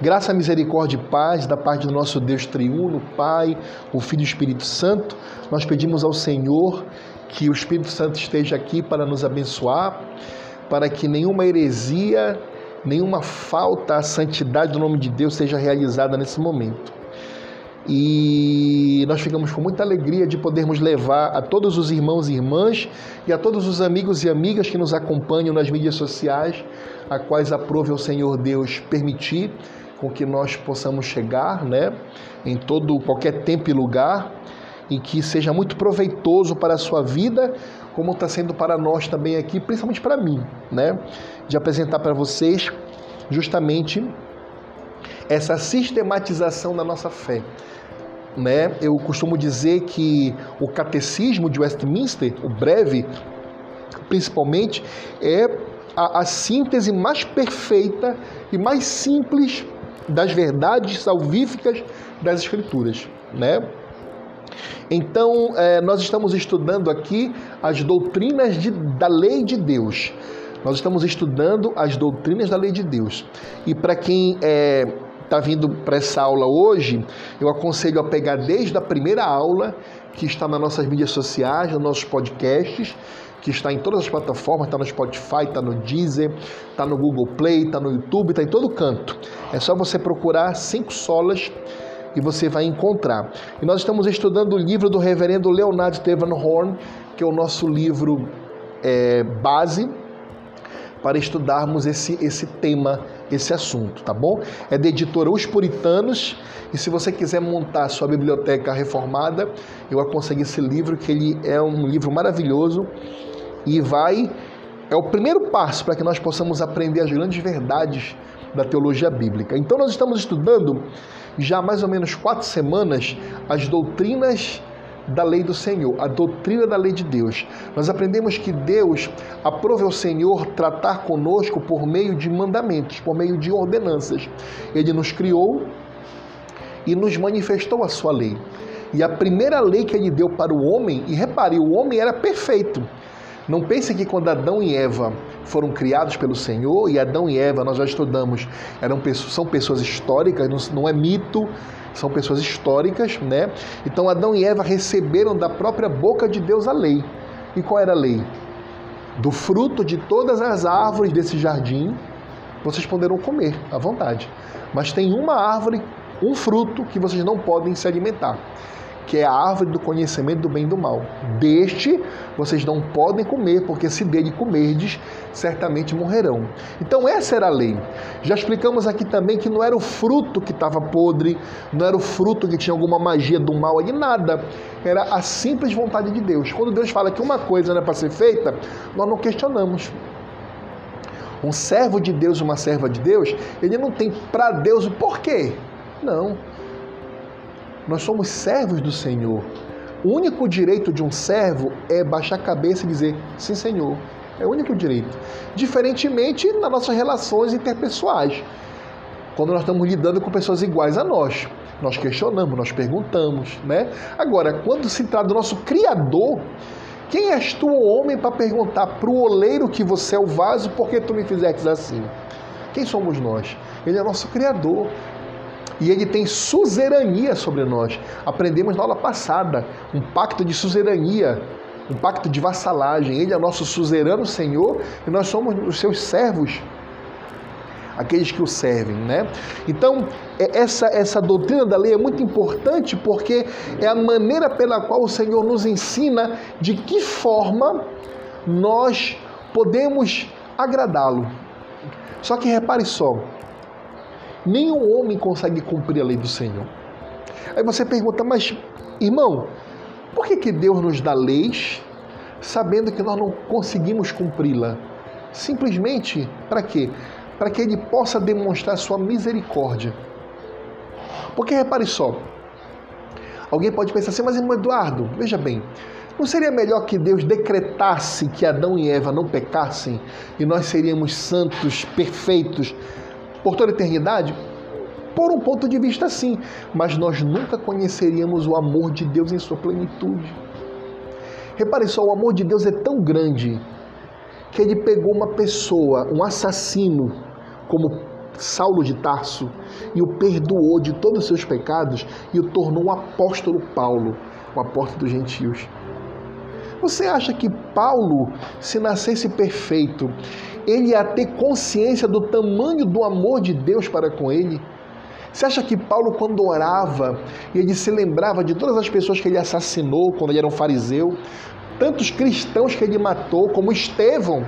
Graça, misericórdia e paz da parte do nosso Deus triuno, Pai, o Filho e o Espírito Santo. Nós pedimos ao Senhor que o Espírito Santo esteja aqui para nos abençoar, para que nenhuma heresia, nenhuma falta à santidade do nome de Deus seja realizada nesse momento. E nós ficamos com muita alegria de podermos levar a todos os irmãos e irmãs e a todos os amigos e amigas que nos acompanham nas mídias sociais, a quais aprove o Senhor Deus permitir com que nós possamos chegar, né, em todo qualquer tempo e lugar e que seja muito proveitoso para a sua vida, como está sendo para nós também aqui, principalmente para mim, né, de apresentar para vocês justamente essa sistematização da nossa fé. Né? Eu costumo dizer que o catecismo de Westminster, o breve, principalmente, é a, a síntese mais perfeita e mais simples das verdades salvíficas das Escrituras, né? Então, é, nós estamos estudando aqui as doutrinas de, da lei de Deus. Nós estamos estudando as doutrinas da lei de Deus. E para quem é, tá vindo para essa aula hoje, eu aconselho a pegar desde a primeira aula, que está nas nossas mídias sociais, nos nossos podcasts, que está em todas as plataformas, está no Spotify, está no Deezer, está no Google Play, está no YouTube, está em todo canto. É só você procurar cinco solas e você vai encontrar. E nós estamos estudando o livro do reverendo Leonardo Horn, que é o nosso livro é, base para estudarmos esse, esse tema, esse assunto, tá bom? É da editora Os Puritanos, e se você quiser montar sua biblioteca reformada, eu aconselho esse livro, que ele é um livro maravilhoso e vai é o primeiro passo para que nós possamos aprender as grandes verdades da teologia bíblica. Então nós estamos estudando já há mais ou menos quatro semanas as doutrinas da lei do Senhor, a doutrina da lei de Deus. Nós aprendemos que Deus aprove ao Senhor tratar conosco por meio de mandamentos, por meio de ordenanças. Ele nos criou e nos manifestou a sua lei. E a primeira lei que ele deu para o homem, e repare, o homem era perfeito. Não pense que quando Adão e Eva foram criados pelo Senhor, e Adão e Eva, nós já estudamos, eram são pessoas históricas, não é mito, são pessoas históricas, né? Então Adão e Eva receberam da própria boca de Deus a lei. E qual era a lei? Do fruto de todas as árvores desse jardim, vocês poderão comer à vontade. Mas tem uma árvore, um fruto que vocês não podem se alimentar que é a árvore do conhecimento do bem e do mal. Deste vocês não podem comer, porque se dele comerdes, certamente morrerão. Então essa era a lei. Já explicamos aqui também que não era o fruto que estava podre, não era o fruto que tinha alguma magia do mal ali, nada. Era a simples vontade de Deus. Quando Deus fala que uma coisa não é para ser feita, nós não questionamos. Um servo de Deus, uma serva de Deus, ele não tem para Deus o porquê. Não. Nós somos servos do Senhor. O único direito de um servo é baixar a cabeça e dizer sim, Senhor. É o único direito. Diferentemente nas nossas relações interpessoais. Quando nós estamos lidando com pessoas iguais a nós, nós questionamos, nós perguntamos, né? Agora, quando se trata do nosso Criador, quem és tu, homem, para perguntar para o oleiro que você é o vaso, por que tu me fizeste assim? Quem somos nós? Ele é nosso Criador e ele tem suzerania sobre nós. Aprendemos na aula passada um pacto de suzerania, um pacto de vassalagem. Ele é nosso suzerano Senhor e nós somos os seus servos, aqueles que o servem, né? Então, é, essa, essa doutrina da lei é muito importante porque é a maneira pela qual o Senhor nos ensina de que forma nós podemos agradá-lo. Só que repare só, Nenhum homem consegue cumprir a lei do Senhor. Aí você pergunta, mas irmão, por que, que Deus nos dá leis sabendo que nós não conseguimos cumpri-la? Simplesmente para quê? Para que Ele possa demonstrar sua misericórdia. Porque repare só, alguém pode pensar assim, mas irmão Eduardo, veja bem, não seria melhor que Deus decretasse que Adão e Eva não pecassem e nós seríamos santos, perfeitos, por toda a eternidade? Por um ponto de vista, sim, mas nós nunca conheceríamos o amor de Deus em sua plenitude. Repare só, o amor de Deus é tão grande que ele pegou uma pessoa, um assassino, como Saulo de Tarso, e o perdoou de todos os seus pecados e o tornou um apóstolo Paulo, o apóstolo dos gentios. Você acha que Paulo, se nascesse perfeito, ele ia ter consciência do tamanho do amor de Deus para com ele? Você acha que Paulo, quando orava, ele se lembrava de todas as pessoas que ele assassinou quando ele era um fariseu, tantos cristãos que ele matou, como Estevão?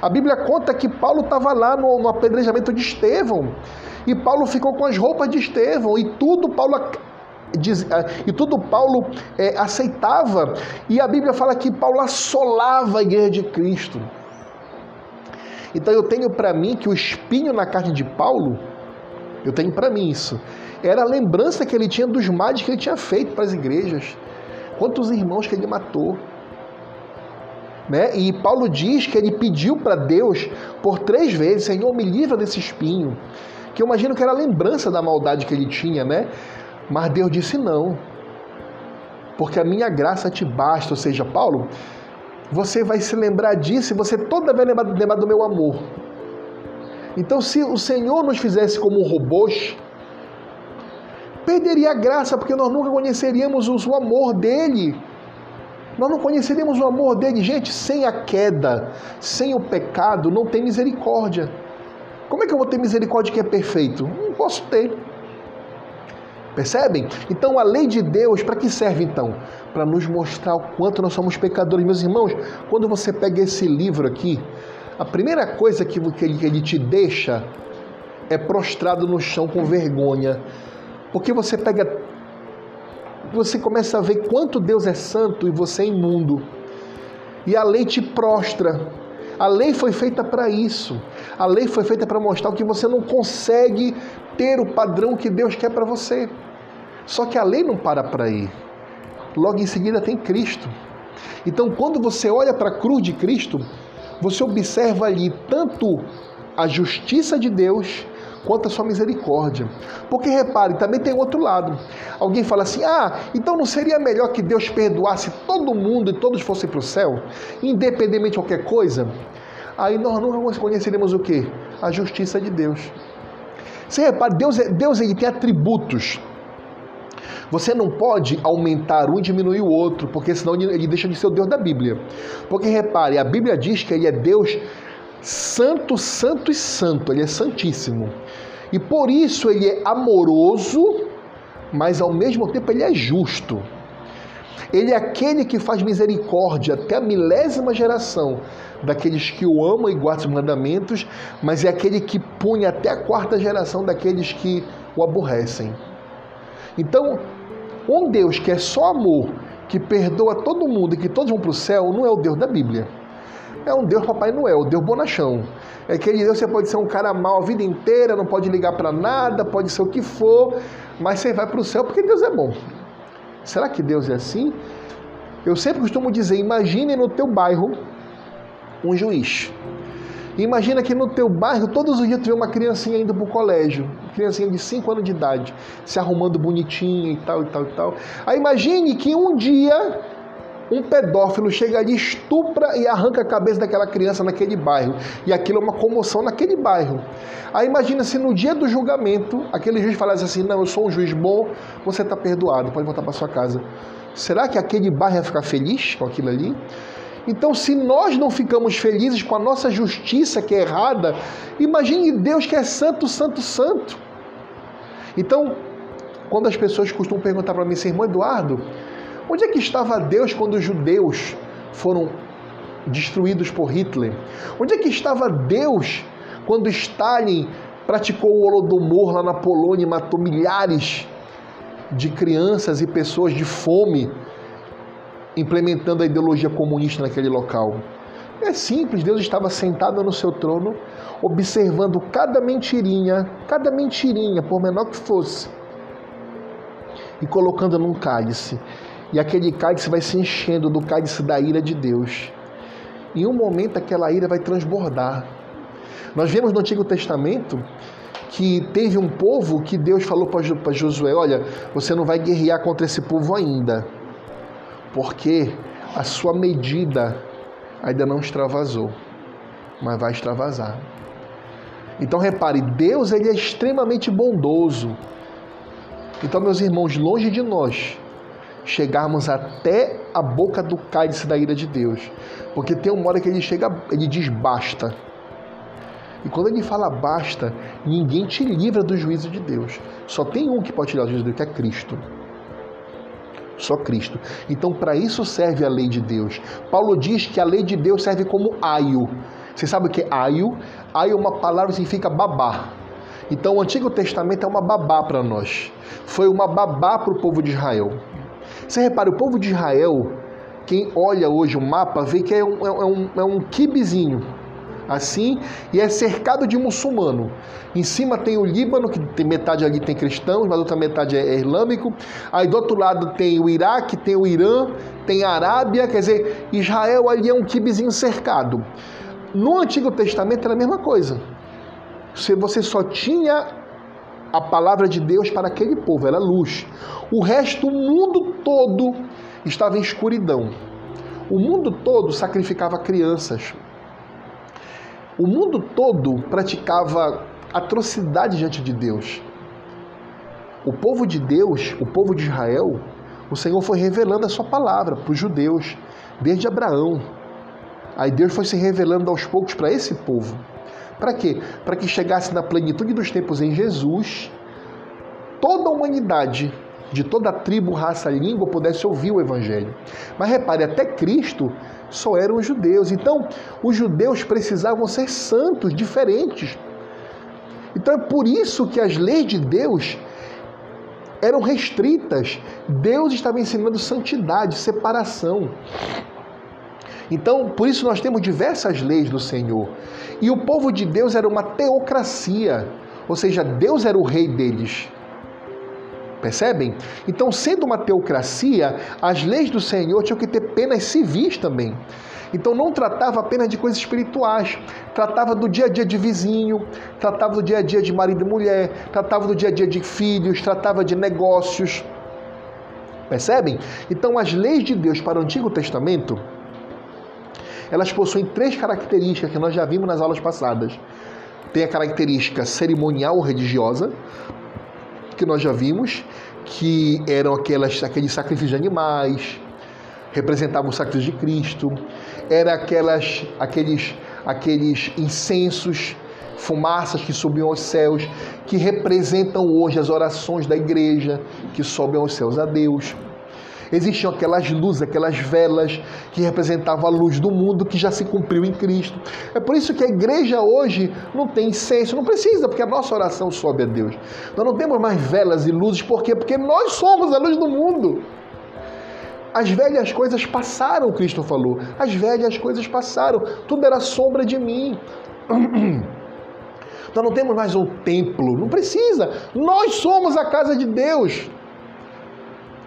A Bíblia conta que Paulo estava lá no, no apedrejamento de Estevão. E Paulo ficou com as roupas de Estevão. E tudo Paulo Diz, eh, e tudo Paulo é, aceitava. E a Bíblia fala que Paulo assolava a igreja de Cristo. Então eu tenho para mim que o espinho na carne de Paulo, eu tenho para mim isso, era a lembrança que ele tinha dos males que ele tinha feito para as igrejas. Quantos irmãos que ele matou. Né? E Paulo diz que ele pediu para Deus por três vezes: Senhor, me livra desse espinho. Que eu imagino que era a lembrança da maldade que ele tinha, né? Mas Deus disse não. Porque a minha graça te basta. Ou seja, Paulo, você vai se lembrar disso e você toda vez lembrar, lembrar do meu amor. Então, se o Senhor nos fizesse como robôs, perderia a graça, porque nós nunca conheceríamos o amor dele. Nós não conheceríamos o amor dele. Gente, sem a queda, sem o pecado, não tem misericórdia. Como é que eu vou ter misericórdia que é perfeito? Não posso ter. Percebem? Então a lei de Deus, para que serve então? Para nos mostrar o quanto nós somos pecadores. Meus irmãos, quando você pega esse livro aqui, a primeira coisa que ele te deixa é prostrado no chão com vergonha. Porque você pega. Você começa a ver quanto Deus é santo e você é imundo. E a lei te prostra. A lei foi feita para isso. A lei foi feita para mostrar que você não consegue ter o padrão que Deus quer para você. Só que a lei não para para aí. Logo em seguida tem Cristo. Então, quando você olha para a cruz de Cristo, você observa ali tanto a justiça de Deus quanto a sua misericórdia. Porque repare, também tem outro lado. Alguém fala assim: ah, então não seria melhor que Deus perdoasse todo mundo e todos fossem para o céu, independentemente de qualquer coisa? Aí nós nunca conheceríamos o que? A justiça de Deus. Você repara, Deus, é, Deus ele tem atributos. Você não pode aumentar um e diminuir o outro, porque senão ele deixa de ser o Deus da Bíblia. Porque repare, a Bíblia diz que ele é Deus santo, santo e santo, ele é santíssimo. E por isso ele é amoroso, mas ao mesmo tempo ele é justo. Ele é aquele que faz misericórdia até a milésima geração daqueles que o amam e guardam os mandamentos, mas é aquele que punha até a quarta geração daqueles que o aborrecem. Então, um Deus que é só amor, que perdoa todo mundo e que todos vão para o céu, não é o Deus da Bíblia. É um Deus Papai Noel, Deus bonachão. É aquele Deus você pode ser um cara mau a vida inteira, não pode ligar para nada, pode ser o que for, mas você vai para o céu porque Deus é bom. Será que Deus é assim? Eu sempre costumo dizer, imagine no teu bairro um juiz. Imagina que no teu bairro todos os dias tu vê uma criancinha indo para o colégio, criancinha de 5 anos de idade, se arrumando bonitinha e tal e tal e tal. Aí imagine que um dia um pedófilo chega ali, estupra e arranca a cabeça daquela criança naquele bairro. E aquilo é uma comoção naquele bairro. Aí imagina se no dia do julgamento, aquele juiz falasse assim: Não, eu sou um juiz bom, você está perdoado, pode voltar para sua casa. Será que aquele bairro ia ficar feliz com aquilo ali? Então, se nós não ficamos felizes com a nossa justiça que é errada, imagine Deus que é santo, santo, santo. Então, quando as pessoas costumam perguntar para mim, assim, irmão Eduardo, onde é que estava Deus quando os judeus foram destruídos por Hitler? Onde é que estava Deus quando Stalin praticou o Holodomor lá na Polônia e matou milhares de crianças e pessoas de fome implementando a ideologia comunista naquele local. É simples, Deus estava sentado no seu trono, observando cada mentirinha, cada mentirinha, por menor que fosse, e colocando num cálice. E aquele cálice vai se enchendo do cálice da ira de Deus. Em um momento aquela ira vai transbordar. Nós vemos no Antigo Testamento que teve um povo que Deus falou para Josué: Olha, você não vai guerrear contra esse povo ainda porque a sua medida ainda não extravasou. mas vai extravasar. Então repare, Deus ele é extremamente bondoso. Então, meus irmãos, longe de nós chegarmos até a boca do cálice da ira de Deus, porque tem uma hora que ele chega, ele diz basta. E quando ele fala basta, ninguém te livra do juízo de Deus. Só tem um que pode tirar o juízo de Deus, que é Cristo. Só Cristo. Então, para isso serve a lei de Deus. Paulo diz que a lei de Deus serve como aio. Você sabe o que é aio? Aio é uma palavra que significa babá. Então, o Antigo Testamento é uma babá para nós. Foi uma babá para o povo de Israel. Você repara, o povo de Israel, quem olha hoje o mapa, vê que é um, é um, é um kibizinho assim, e é cercado de muçulmano. Em cima tem o Líbano, que tem metade ali tem cristãos, mas outra metade é, é islâmico. Aí do outro lado tem o Iraque, tem o Irã, tem a Arábia, quer dizer, Israel ali é um kibizinho cercado. No Antigo Testamento era a mesma coisa. Você só tinha a palavra de Deus para aquele povo, era luz. O resto, o mundo todo, estava em escuridão. O mundo todo sacrificava crianças, o mundo todo praticava atrocidade diante de Deus. O povo de Deus, o povo de Israel, o Senhor foi revelando a sua palavra para os judeus, desde Abraão. Aí Deus foi se revelando aos poucos para esse povo. Para quê? Para que chegasse na plenitude dos tempos em Jesus, toda a humanidade de toda tribo, raça, língua pudesse ouvir o Evangelho. Mas repare, até Cristo só eram os judeus. Então, os judeus precisavam ser santos, diferentes. Então é por isso que as leis de Deus eram restritas. Deus estava ensinando santidade, separação. Então, por isso nós temos diversas leis do Senhor. E o povo de Deus era uma teocracia, ou seja, Deus era o rei deles. Percebem? Então, sendo uma teocracia, as leis do Senhor tinham que ter penas civis também. Então não tratava apenas de coisas espirituais, tratava do dia a dia de vizinho, tratava do dia a dia de marido e mulher, tratava do dia a dia de filhos, tratava de negócios. Percebem? Então as leis de Deus para o Antigo Testamento, elas possuem três características que nós já vimos nas aulas passadas. Tem a característica cerimonial ou religiosa, que nós já vimos, que eram aquelas, aqueles sacrifícios de animais, representavam o sacrifício de Cristo, era aquelas, aqueles, aqueles incensos, fumaças que subiam aos céus, que representam hoje as orações da igreja que sobem aos céus a Deus. Existiam aquelas luzes, aquelas velas que representavam a luz do mundo que já se cumpriu em Cristo. É por isso que a igreja hoje não tem incenso, não precisa, porque a nossa oração sobe a Deus. Nós não temos mais velas e luzes, por quê? Porque nós somos a luz do mundo. As velhas coisas passaram, Cristo falou. As velhas coisas passaram. Tudo era sombra de mim. Nós não temos mais um templo, não precisa. Nós somos a casa de Deus.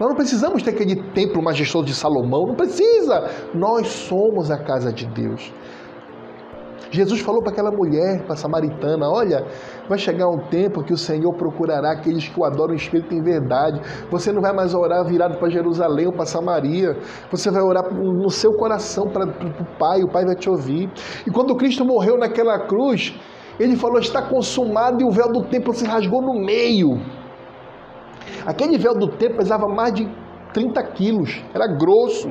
Nós não precisamos ter aquele templo majestoso de Salomão, não precisa. Nós somos a casa de Deus. Jesus falou para aquela mulher, para a samaritana: Olha, vai chegar um tempo que o Senhor procurará aqueles que o adoram em espírito em verdade. Você não vai mais orar virado para Jerusalém ou para Samaria. Você vai orar no seu coração para o Pai, o Pai vai te ouvir. E quando Cristo morreu naquela cruz, ele falou: Está consumado, e o véu do templo se rasgou no meio. Aquele véu do templo pesava mais de 30 quilos, era grosso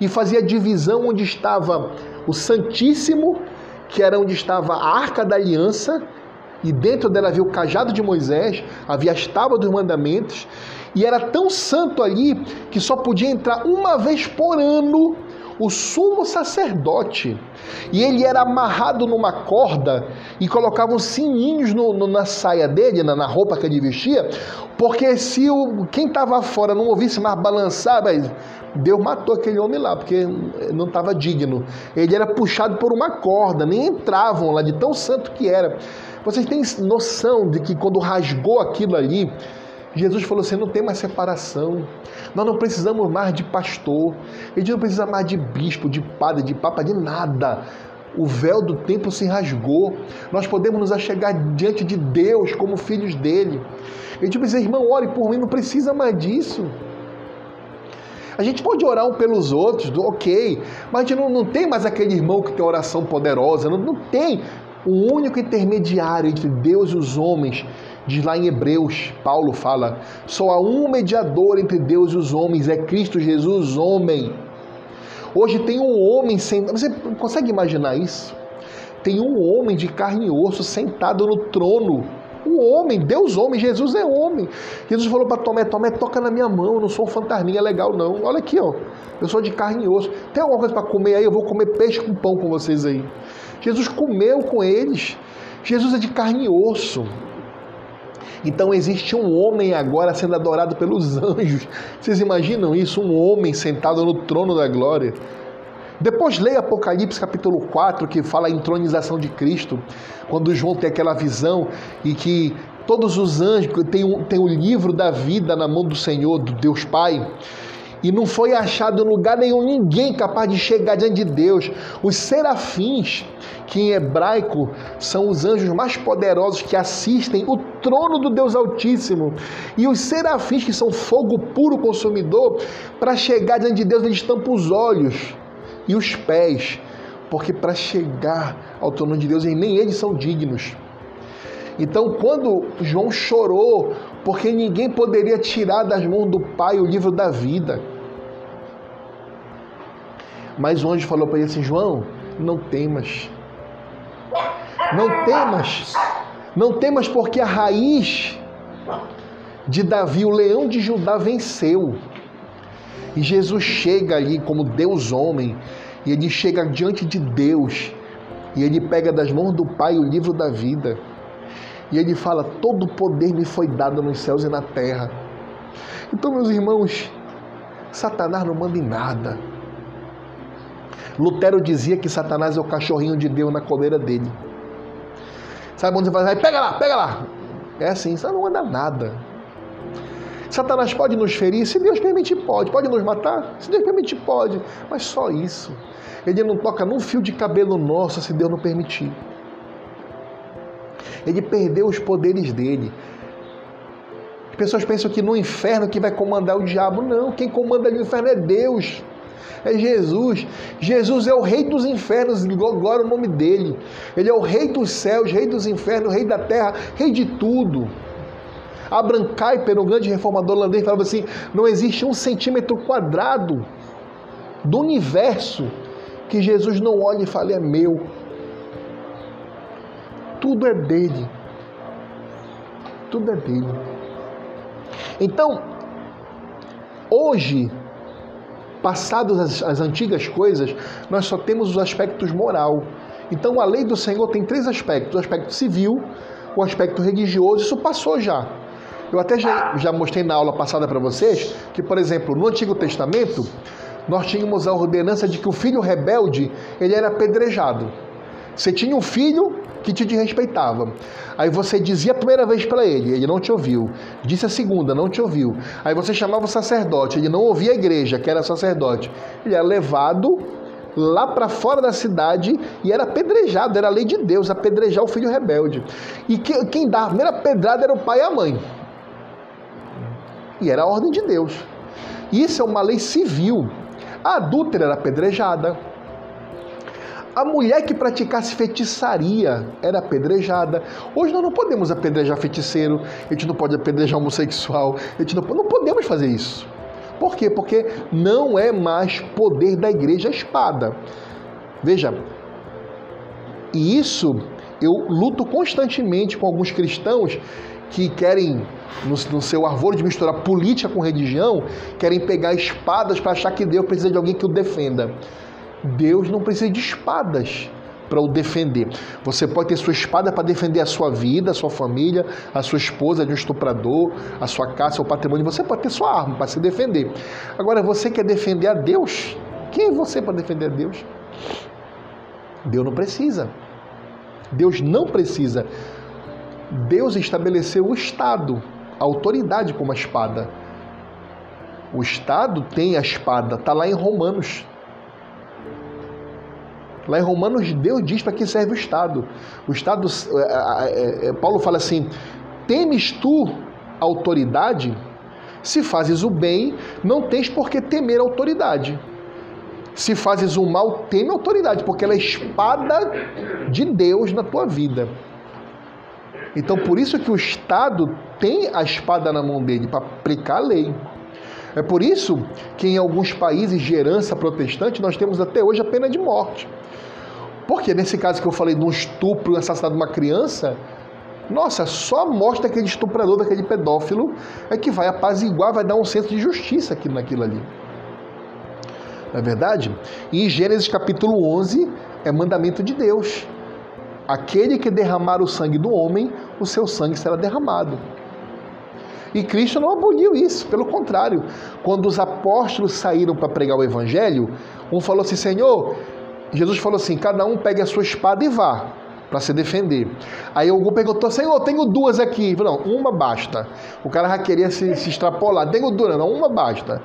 e fazia divisão onde estava o Santíssimo, que era onde estava a Arca da Aliança, e dentro dela havia o cajado de Moisés, havia as tábuas dos mandamentos, e era tão santo ali que só podia entrar uma vez por ano o sumo sacerdote. E ele era amarrado numa corda e colocavam sininhos no, no, na saia dele, na, na, roupa que ele vestia, porque se o, quem estava fora não ouvisse mais balançar, Deus matou aquele homem lá, porque não estava digno. Ele era puxado por uma corda, nem entravam lá, de tão santo que era. Vocês têm noção de que quando rasgou aquilo ali, Jesus falou assim: não tem mais separação. Nós não precisamos mais de pastor. A gente não precisa mais de bispo, de padre, de papa, de nada. O véu do templo se rasgou. Nós podemos nos achegar diante de Deus como filhos dele. A gente precisa, irmão, ore por mim, não precisa mais disso. A gente pode orar um pelos outros, ok, mas não, não tem mais aquele irmão que tem oração poderosa, não, não tem. O único intermediário entre Deus e os homens, diz lá em Hebreus, Paulo fala: só há um mediador entre Deus e os homens, é Cristo Jesus, homem. Hoje tem um homem sentado. Você consegue imaginar isso? Tem um homem de carne e osso sentado no trono. O homem, Deus homem, Jesus é homem. Jesus falou para Tomé, Tomé, toca na minha mão, eu não sou um fantasminha legal não. Olha aqui, ó. Eu sou de carne e osso. Tem alguma coisa para comer aí? Eu vou comer peixe com pão com vocês aí. Jesus comeu com eles. Jesus é de carne e osso. Então existe um homem agora sendo adorado pelos anjos. Vocês imaginam isso? Um homem sentado no trono da glória. Depois leia Apocalipse capítulo 4, que fala a entronização de Cristo, quando João tem aquela visão e que todos os anjos têm um, tem o livro da vida na mão do Senhor, do Deus Pai e não foi achado em lugar nenhum ninguém capaz de chegar diante de Deus. Os serafins, que em hebraico são os anjos mais poderosos que assistem o trono do Deus Altíssimo, e os serafins, que são fogo puro consumidor, para chegar diante de Deus, eles tampam os olhos e os pés, porque para chegar ao trono de Deus, nem eles são dignos. Então, quando João chorou, porque ninguém poderia tirar das mãos do Pai o livro da vida, mas o anjo falou para ele assim: João, não temas. Não temas. Não temas, porque a raiz de Davi, o leão de Judá, venceu. E Jesus chega ali como Deus homem, e ele chega diante de Deus, e ele pega das mãos do Pai o livro da vida. E ele fala: Todo poder me foi dado nos céus e na terra. Então, meus irmãos, Satanás não manda em nada. Lutero dizia que Satanás é o cachorrinho de Deus na coleira dele. Sabe onde você fala, pega lá, pega lá. É assim, isso não anda nada. Satanás pode nos ferir? Se Deus permitir, pode. Pode nos matar? Se Deus permitir, pode. Mas só isso. Ele não toca num fio de cabelo nosso se Deus não permitir. Ele perdeu os poderes dele. As pessoas pensam que no inferno que vai comandar o diabo. Não, quem comanda no inferno é Deus é Jesus. Jesus é o rei dos infernos, glória ao nome dele. Ele é o rei dos céus, rei dos infernos, rei da terra, rei de tudo. Abraham Kuyper, o grande reformador holandês, falava assim: não existe um centímetro quadrado do universo que Jesus não olhe e fale é meu. Tudo é dele. Tudo é dele. Então, hoje, passados as, as antigas coisas, nós só temos os aspectos moral. Então a lei do Senhor tem três aspectos: o aspecto civil, o aspecto religioso, isso passou já. Eu até já, já mostrei na aula passada para vocês que, por exemplo, no Antigo Testamento, nós tínhamos a ordenança de que o filho rebelde ele era apedrejado. Você tinha um filho que te desrespeitava. Aí você dizia a primeira vez para ele, ele não te ouviu. Disse a segunda, não te ouviu. Aí você chamava o sacerdote, ele não ouvia a igreja, que era sacerdote. Ele era levado lá para fora da cidade e era apedrejado, era a lei de Deus, apedrejar o filho rebelde. E quem dava a primeira pedrada era o pai e a mãe. E era a ordem de Deus. Isso é uma lei civil. A adúltera era apedrejada a mulher que praticasse feitiçaria era apedrejada. Hoje nós não podemos apedrejar feiticeiro, a gente não pode apedrejar homossexual, a gente não, não podemos fazer isso. Por quê? Porque não é mais poder da igreja a espada. Veja, e isso eu luto constantemente com alguns cristãos que querem, no, seu arvor de misturar política com religião, querem pegar espadas para achar que Deus precisa de alguém que o defenda. Deus não precisa de espadas para o defender. Você pode ter sua espada para defender a sua vida, a sua família, a sua esposa de um estuprador, a sua casa, seu patrimônio. Você pode ter sua arma para se defender. Agora, você quer defender a Deus? Quem é você para defender a Deus? Deus não precisa. Deus não precisa. Deus estabeleceu o Estado, a autoridade como a espada. O Estado tem a espada, está lá em Romanos Lá em Romanos, Deus diz para que serve o Estado. O Estado, é, é, é, Paulo fala assim: temes tu autoridade? Se fazes o bem, não tens por que temer a autoridade. Se fazes o mal, teme a autoridade, porque ela é espada de Deus na tua vida. Então, por isso que o Estado tem a espada na mão dele para aplicar a lei. É por isso que em alguns países de herança protestante nós temos até hoje a pena de morte. Porque nesse caso que eu falei de um estupro, um assassinato de uma criança, nossa, só a morte daquele estuprador, daquele pedófilo, é que vai apaziguar, vai dar um senso de justiça aqui naquilo ali. Não é verdade? E em Gênesis capítulo 11 é mandamento de Deus. Aquele que derramar o sangue do homem, o seu sangue será derramado. E Cristo não aboliu isso, pelo contrário. Quando os apóstolos saíram para pregar o evangelho, um falou assim: Senhor, Jesus falou assim: cada um pegue a sua espada e vá para se defender. Aí algum perguntou: Senhor, tenho duas aqui. Não, uma basta. O cara já queria se, se extrapolar: tenho duas, não, uma basta.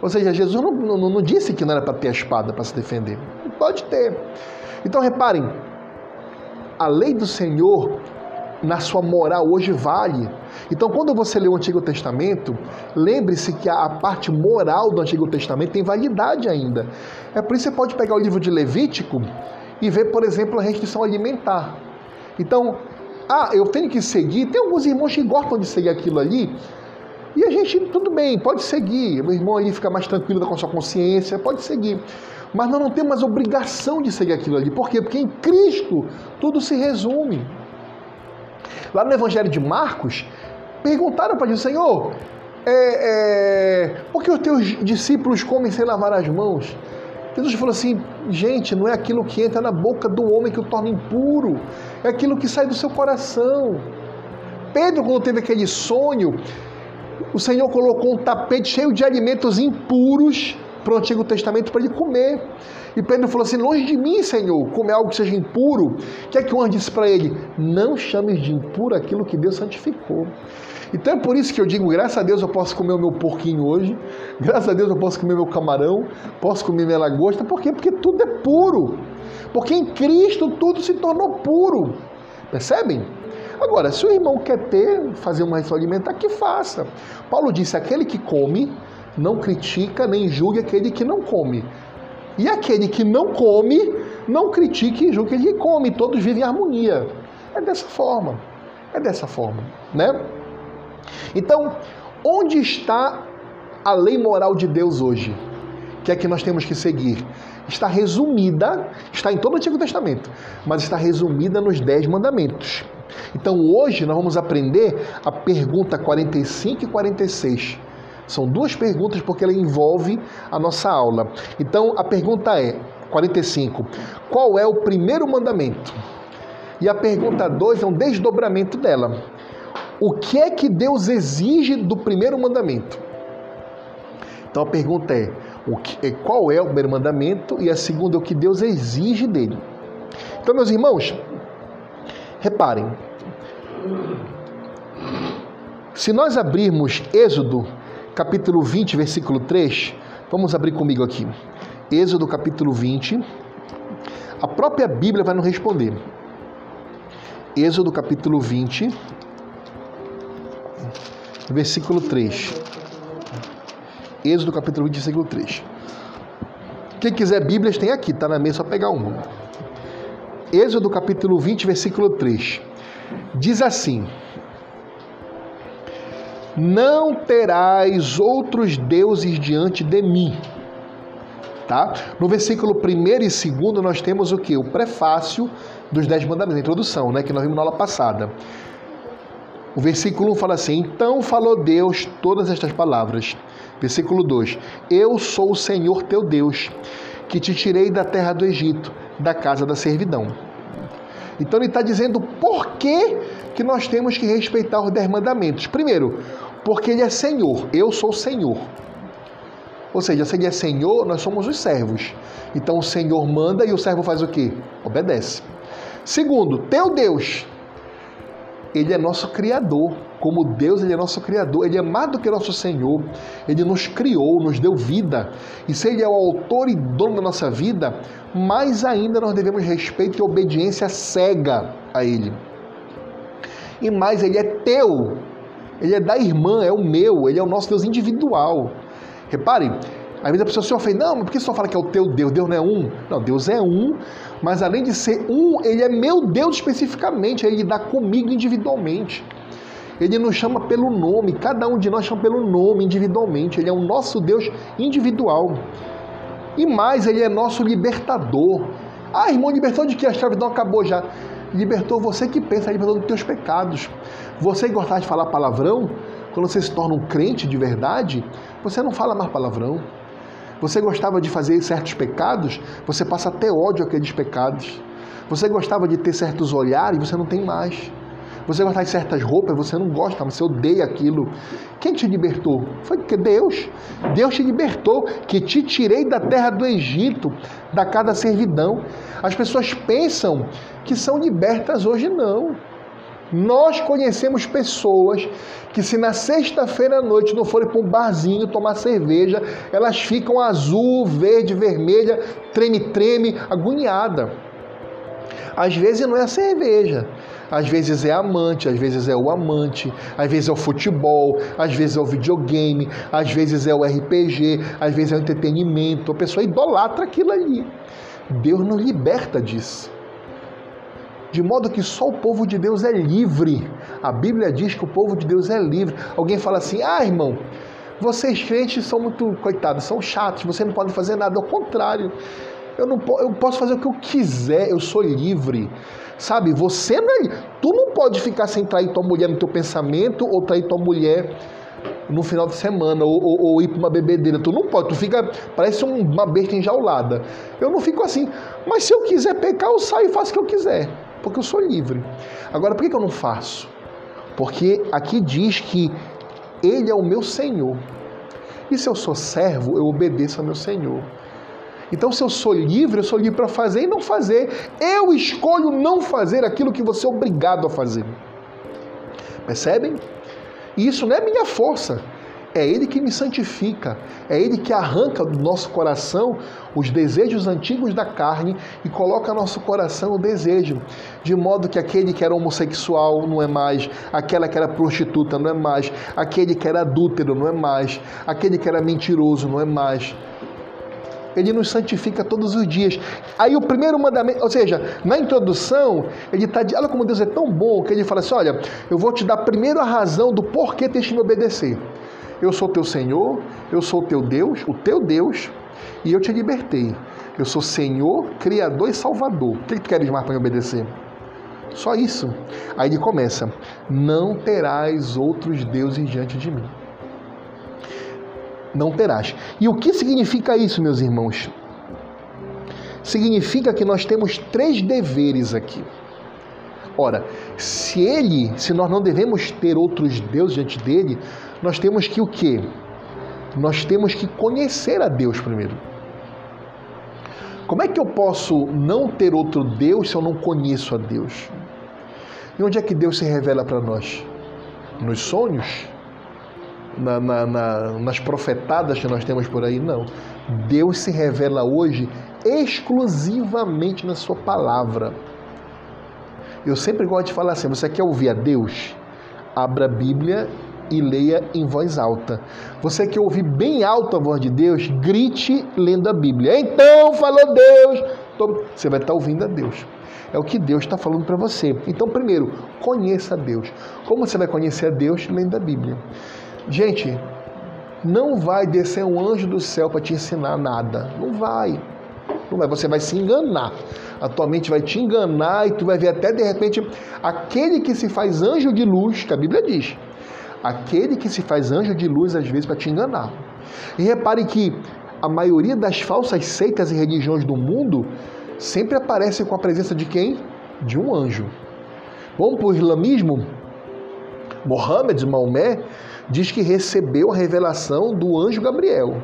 Ou seja, Jesus não, não, não disse que não era para ter a espada para se defender. Pode ter. Então reparem, a lei do Senhor na sua moral hoje vale. Então, quando você lê o Antigo Testamento, lembre-se que a parte moral do Antigo Testamento tem validade ainda. É por isso que você pode pegar o livro de Levítico e ver, por exemplo, a restrição alimentar. Então, ah, eu tenho que seguir. Tem alguns irmãos que gostam de seguir aquilo ali. E a gente, tudo bem, pode seguir. O irmão ali fica mais tranquilo com a sua consciência, pode seguir. Mas nós não temos mais obrigação de seguir aquilo ali. Por quê? Porque em Cristo tudo se resume. Lá no Evangelho de Marcos, perguntaram para Jesus, Senhor, é, é, por que os teus discípulos comem sem lavar as mãos? Jesus falou assim: gente, não é aquilo que entra na boca do homem que o torna impuro, é aquilo que sai do seu coração. Pedro, quando teve aquele sonho, o Senhor colocou um tapete cheio de alimentos impuros para o Antigo Testamento para ele comer. E Pedro falou assim: Longe de mim, Senhor, comer algo que seja impuro. O que é que o anjo disse para ele? Não chames de impuro aquilo que Deus santificou. Então é por isso que eu digo: graças a Deus eu posso comer o meu porquinho hoje, graças a Deus eu posso comer meu camarão, posso comer minha lagosta. Por quê? Porque tudo é puro. Porque em Cristo tudo se tornou puro. Percebem? Agora, se o irmão quer ter, fazer uma refeição alimentar, que faça. Paulo disse: aquele que come não critica nem julgue aquele que não come. E aquele que não come, não critique e julgue que come. Todos vivem em harmonia. É dessa forma. É dessa forma, né? Então, onde está a lei moral de Deus hoje? Que é que nós temos que seguir? Está resumida, está em todo o Antigo Testamento, mas está resumida nos Dez Mandamentos. Então hoje nós vamos aprender a pergunta 45 e 46 são duas perguntas porque ela envolve a nossa aula. Então a pergunta é 45. Qual é o primeiro mandamento? E a pergunta 2 é um desdobramento dela. O que é que Deus exige do primeiro mandamento? Então a pergunta é, o que, é, qual é o primeiro mandamento? E a segunda é o que Deus exige dele. Então, meus irmãos, reparem. Se nós abrirmos Êxodo capítulo 20, versículo 3. Vamos abrir comigo aqui. Êxodo capítulo 20. A própria Bíblia vai nos responder. Êxodo capítulo 20, versículo 3. Êxodo capítulo 20, versículo 3. Quem quiser Bíblias tem aqui, tá na mesa, só pegar uma. Êxodo capítulo 20, versículo 3. Diz assim: não terás outros deuses diante de mim. Tá? No versículo 1 e 2 nós temos o que? O prefácio dos Dez Mandamentos, a introdução, né? que nós vimos na aula passada. O versículo 1 fala assim: Então falou Deus todas estas palavras. Versículo 2: Eu sou o Senhor teu Deus, que te tirei da terra do Egito, da casa da servidão. Então ele está dizendo por que, que nós temos que respeitar os dez mandamentos. Primeiro, porque ele é Senhor, eu sou Senhor. Ou seja, se ele é Senhor, nós somos os servos. Então o Senhor manda e o servo faz o quê? Obedece. Segundo, teu Deus. Ele é nosso Criador. Como Deus, Ele é nosso Criador. Ele é mais do que nosso Senhor. Ele nos criou, nos deu vida. E se Ele é o autor e dono da nossa vida, mais ainda nós devemos respeito e obediência cega a Ele. E mais, Ele é teu. Ele é da irmã, é o meu, ele é o nosso Deus individual. Repare, às vezes a pessoa se ofende, não, mas por que só fala que é o teu Deus? Deus não é um? Não, Deus é um, mas além de ser um, ele é meu Deus especificamente, ele dá comigo individualmente. Ele nos chama pelo nome, cada um de nós chama pelo nome individualmente, ele é o nosso Deus individual. E mais, ele é nosso libertador. Ah, irmão, libertou de que? A escravidão acabou já. Libertou você que pensa, libertou dos teus pecados. Você que gostava de falar palavrão, quando você se torna um crente de verdade, você não fala mais palavrão. Você gostava de fazer certos pecados, você passa até ódio àqueles pecados. Você gostava de ter certos olhares, você não tem mais. Você gostava de certas roupas, você não gosta, você odeia aquilo. Quem te libertou? Foi Deus. Deus te libertou, que te tirei da terra do Egito, da casa da servidão. As pessoas pensam que são libertas hoje, não. Nós conhecemos pessoas que, se na sexta-feira à noite não forem para um barzinho tomar cerveja, elas ficam azul, verde, vermelha, treme-treme, agoniada. Às vezes não é a cerveja, às vezes é amante, às vezes é o amante, às vezes é o futebol, às vezes é o videogame, às vezes é o RPG, às vezes é o entretenimento. A pessoa idolatra aquilo ali. Deus nos liberta disso de modo que só o povo de Deus é livre. A Bíblia diz que o povo de Deus é livre. Alguém fala assim: ah, irmão, vocês crentes são muito, coitados, são chatos, você não pode fazer nada. Ao contrário, eu, não, eu posso fazer o que eu quiser, eu sou livre. Sabe, você não é. Tu não pode ficar sem trair tua mulher no teu pensamento ou trair tua mulher no final de semana ou, ou, ou ir para uma bebedeira. Tu não pode, tu fica, parece uma besta enjaulada. Eu não fico assim. Mas se eu quiser pecar, eu saio e faço o que eu quiser porque eu sou livre. Agora, por que eu não faço? Porque aqui diz que Ele é o meu Senhor. E se eu sou servo, eu obedeço ao meu Senhor. Então, se eu sou livre, eu sou livre para fazer e não fazer. Eu escolho não fazer aquilo que você é obrigado a fazer. Percebem? E isso não é minha força, é Ele que me santifica, é Ele que arranca do nosso coração os desejos antigos da carne e coloca no nosso coração o desejo, de modo que aquele que era homossexual não é mais, aquela que era prostituta não é mais, aquele que era adúltero não é mais, aquele que era mentiroso não é mais. Ele nos santifica todos os dias. Aí o primeiro mandamento, ou seja, na introdução, ele está. Olha como Deus é tão bom que ele fala assim: olha, eu vou te dar primeiro a razão do porquê tens de me obedecer. Eu sou teu Senhor, eu sou teu Deus, o teu Deus, e eu te libertei. Eu sou Senhor, Criador e Salvador. O que, tu queres mais para me obedecer? Só isso. Aí ele começa: Não terás outros deuses diante de mim. Não terás. E o que significa isso, meus irmãos? Significa que nós temos três deveres aqui. Ora, se ele, se nós não devemos ter outros deuses diante dele, nós temos que o quê? Nós temos que conhecer a Deus primeiro. Como é que eu posso não ter outro Deus se eu não conheço a Deus? E onde é que Deus se revela para nós? Nos sonhos? Na, na, na, nas profetadas que nós temos por aí? Não. Deus se revela hoje exclusivamente na Sua palavra. Eu sempre gosto de falar assim: você quer ouvir a Deus? Abra a Bíblia e leia em voz alta. Você que ouvir bem alto a voz de Deus, grite lendo a Bíblia. Então falou Deus. Você vai estar ouvindo a Deus. É o que Deus está falando para você. Então, primeiro, conheça a Deus. Como você vai conhecer a Deus? Lendo a Bíblia. Gente, não vai descer um anjo do céu para te ensinar nada. Não vai. Não vai. Você vai se enganar. A tua mente vai te enganar e tu vai ver até de repente aquele que se faz anjo de luz, que a Bíblia diz, aquele que se faz anjo de luz às vezes para te enganar. E repare que a maioria das falsas seitas e religiões do mundo sempre aparece com a presença de quem? De um anjo. Vamos para o islamismo? Mohammed, Maomé, diz que recebeu a revelação do anjo Gabriel.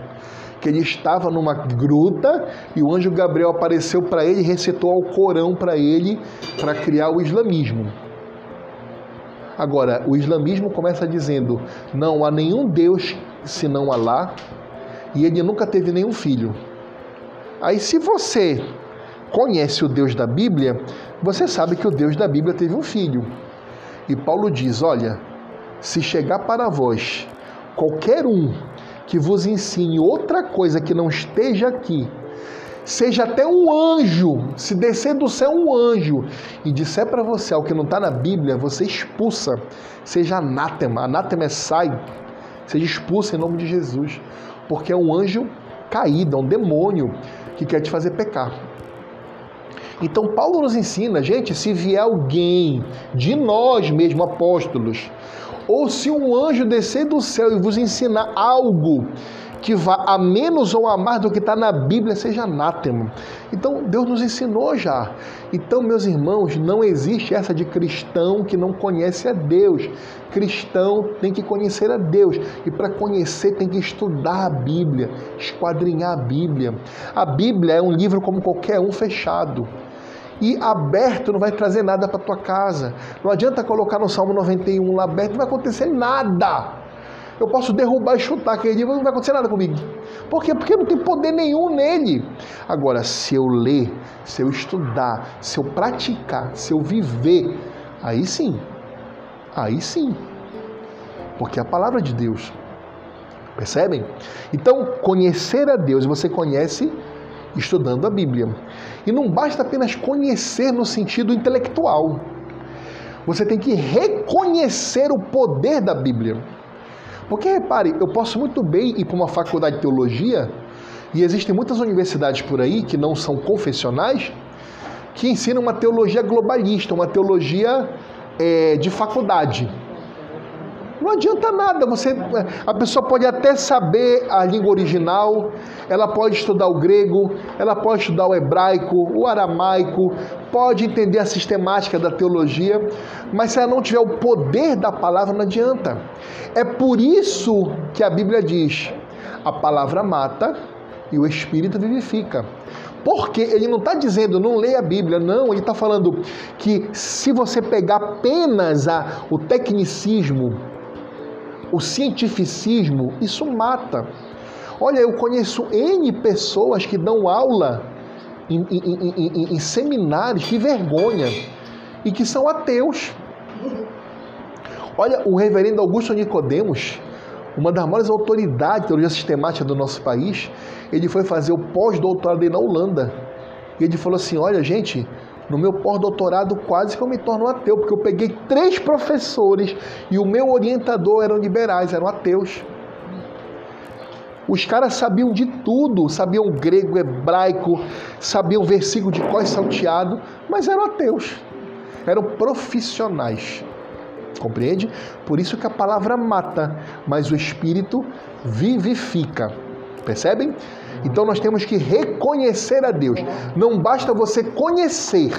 Que ele estava numa gruta e o anjo Gabriel apareceu para ele e recitou ao Corão para ele para criar o islamismo. Agora, o islamismo começa dizendo: não há nenhum Deus senão Alá e ele nunca teve nenhum filho. Aí, se você conhece o Deus da Bíblia, você sabe que o Deus da Bíblia teve um filho. E Paulo diz: olha, se chegar para vós qualquer um que vos ensine outra coisa que não esteja aqui, seja até um anjo, se descer do céu um anjo e disser para você algo que não está na Bíblia, você expulsa, seja anátema, anátema é sai, seja expulso em nome de Jesus, porque é um anjo caído, é um demônio que quer te fazer pecar. Então Paulo nos ensina, gente, se vier alguém de nós mesmo apóstolos, ou se um anjo descer do céu e vos ensinar algo que vá a menos ou a mais do que está na Bíblia, seja anátema. Então, Deus nos ensinou já. Então, meus irmãos, não existe essa de cristão que não conhece a Deus. Cristão tem que conhecer a Deus. E para conhecer, tem que estudar a Bíblia, esquadrinhar a Bíblia. A Bíblia é um livro como qualquer um fechado e aberto não vai trazer nada para tua casa. Não adianta colocar no Salmo 91 lá aberto, não vai acontecer nada. Eu posso derrubar e chutar aquele dia, não vai acontecer nada comigo. Por quê? Porque não tem poder nenhum nele. Agora, se eu ler, se eu estudar, se eu praticar, se eu viver, aí sim. Aí sim. Porque é a palavra de Deus. Percebem? Então, conhecer a Deus, você conhece estudando a Bíblia. E não basta apenas conhecer no sentido intelectual. Você tem que reconhecer o poder da Bíblia. Porque repare, eu posso muito bem ir para uma faculdade de teologia, e existem muitas universidades por aí que não são confessionais, que ensinam uma teologia globalista, uma teologia é, de faculdade. Não adianta nada, você, a pessoa pode até saber a língua original, ela pode estudar o grego, ela pode estudar o hebraico, o aramaico, pode entender a sistemática da teologia, mas se ela não tiver o poder da palavra, não adianta. É por isso que a Bíblia diz: a palavra mata e o espírito vivifica. Porque ele não está dizendo não leia a Bíblia, não, ele está falando que se você pegar apenas a, o tecnicismo, o cientificismo, isso mata. Olha, eu conheço N pessoas que dão aula em, em, em, em seminários, que vergonha, e que são ateus. Olha, o reverendo Augusto Nicodemos, uma das maiores autoridades de teologia sistemática do nosso país, ele foi fazer o pós-doutorado na Holanda. E ele falou assim: Olha, gente, no meu pós-doutorado, quase que eu me torno ateu, porque eu peguei três professores e o meu orientador eram liberais, eram ateus. Os caras sabiam de tudo, sabiam grego, hebraico, sabiam versículo de cós salteado, mas eram ateus. Eram profissionais. Compreende? Por isso que a palavra mata, mas o espírito vivifica. Percebem? Então nós temos que reconhecer a Deus. Não basta você conhecer,